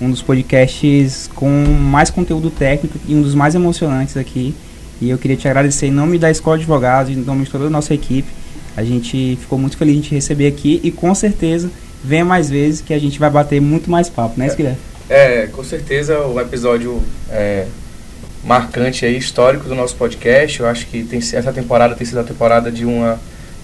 um dos podcasts com mais conteúdo técnico e um dos mais emocionantes aqui. E eu queria te agradecer em nome da Escola de Advogados, em nome de toda a nossa equipe. A gente ficou muito feliz de te receber aqui e com certeza venha mais vezes que a gente vai bater muito mais papo, né, Guilherme? É, com certeza o episódio é, marcante aí, histórico do nosso podcast. Eu acho que tem, essa temporada tem sido a temporada de uma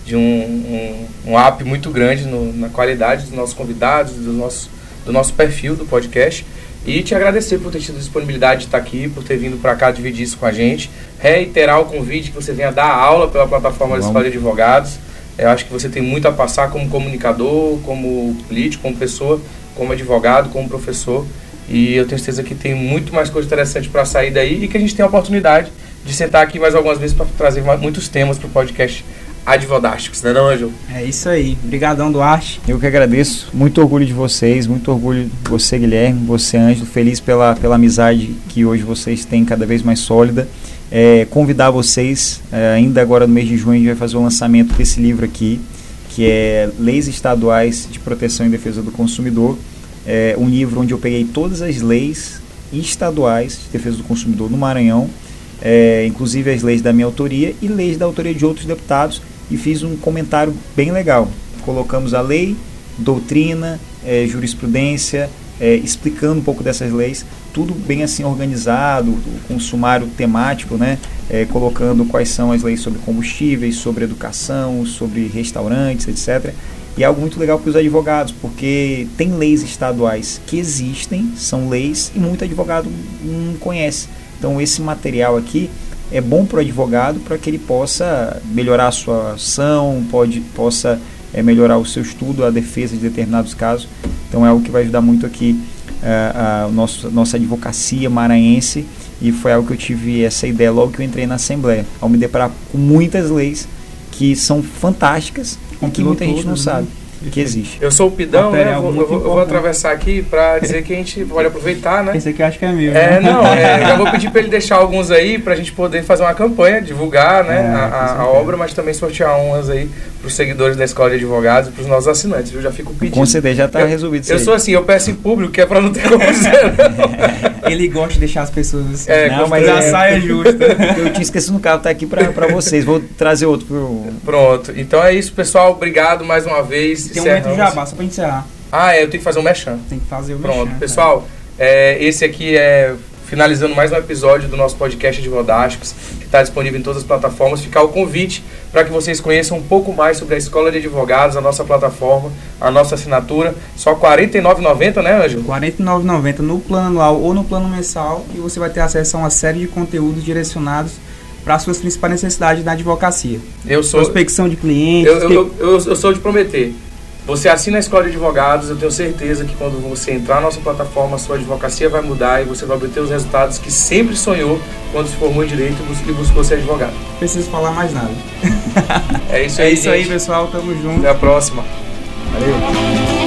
de um, um, um up muito grande no, na qualidade dos nossos convidados, do nosso, do nosso perfil do podcast. E te agradecer por ter tido disponibilidade de estar aqui, por ter vindo para cá dividir isso com a gente. Reiterar o convite que você venha dar aula pela plataforma da Escola de Advogados. Eu acho que você tem muito a passar como comunicador, como político, como pessoa, como advogado, como professor. E eu tenho certeza que tem muito mais coisa interessante para sair daí e que a gente tem a oportunidade de sentar aqui mais algumas vezes para trazer muitos temas para o podcast advodásticos, né não, Ângelo? É isso aí. Obrigadão, Duarte. Eu que agradeço. Muito orgulho de vocês, muito orgulho de você, Guilherme, você, Ângelo. Feliz pela, pela amizade que hoje vocês têm cada vez mais sólida. É, convidar vocês, é, ainda agora no mês de junho, a gente vai fazer o lançamento desse livro aqui, que é Leis Estaduais de Proteção e Defesa do Consumidor. É um livro onde eu peguei todas as leis estaduais de defesa do consumidor no Maranhão, é, inclusive as leis da minha autoria e leis da autoria de outros deputados, e fiz um comentário bem legal. Colocamos a lei, doutrina, é, jurisprudência, é, explicando um pouco dessas leis, tudo bem assim organizado, com um sumário temático, né? É, colocando quais são as leis sobre combustíveis, sobre educação, sobre restaurantes, etc. E é algo muito legal para os advogados, porque tem leis estaduais que existem, são leis, e muito advogado não conhece. Então esse material aqui é bom para o advogado para que ele possa melhorar a sua ação, pode, possa é, melhorar o seu estudo, a defesa de determinados casos. Então é algo que vai ajudar muito aqui a, a nosso, nossa advocacia maranhense e foi algo que eu tive essa ideia logo que eu entrei na Assembleia, ao me deparar com muitas leis que são fantásticas e que muita gente não né? sabe que existe. Eu sou o Pidão, né? Eu vou, eu, vou, atravessar aqui para dizer que a gente pode aproveitar, né? Esse aqui eu acho que é meu. É, né? não, é, já vou pedir para ele deixar alguns aí para a gente poder fazer uma campanha, divulgar né, é, a, a, obra, mas também sortear umas aí para os seguidores da Escola de Advogados e para os nossos assinantes, Eu Já fico pedindo. Com certeza já está resolvido isso Eu sou assim, eu peço em público, que é para não ter como dizer, Ele gosta de deixar as pessoas assim. É, não, mas a saia é justa. Eu tinha esquecido no carro, tá aqui para vocês. Vou trazer outro pro... Pronto. Então é isso, pessoal. Obrigado mais uma vez. Tem um momento já só pra encerrar. Ah, é, eu tenho que fazer um mechan. Tem que fazer o Pronto, pessoal, é, esse aqui é finalizando mais um episódio do nosso podcast de Vodásticos, que está disponível em todas as plataformas. Ficar o convite para que vocês conheçam um pouco mais sobre a Escola de Advogados, a nossa plataforma, a nossa assinatura. Só R$ 49,90, né, Ângelo? R$ 49,90 no plano anual ou no plano mensal e você vai ter acesso a uma série de conteúdos direcionados para as suas principais necessidades na advocacia. Eu sou... Prospecção de clientes... Eu, eu, eu, eu sou de prometer. Você assina a Escola de Advogados, eu tenho certeza que quando você entrar na nossa plataforma, a sua advocacia vai mudar e você vai obter os resultados que sempre sonhou quando se formou em Direito e buscou ser advogado. Não preciso falar mais nada. É isso aí, É isso gente. aí, pessoal. Tamo junto. Até a próxima. Valeu.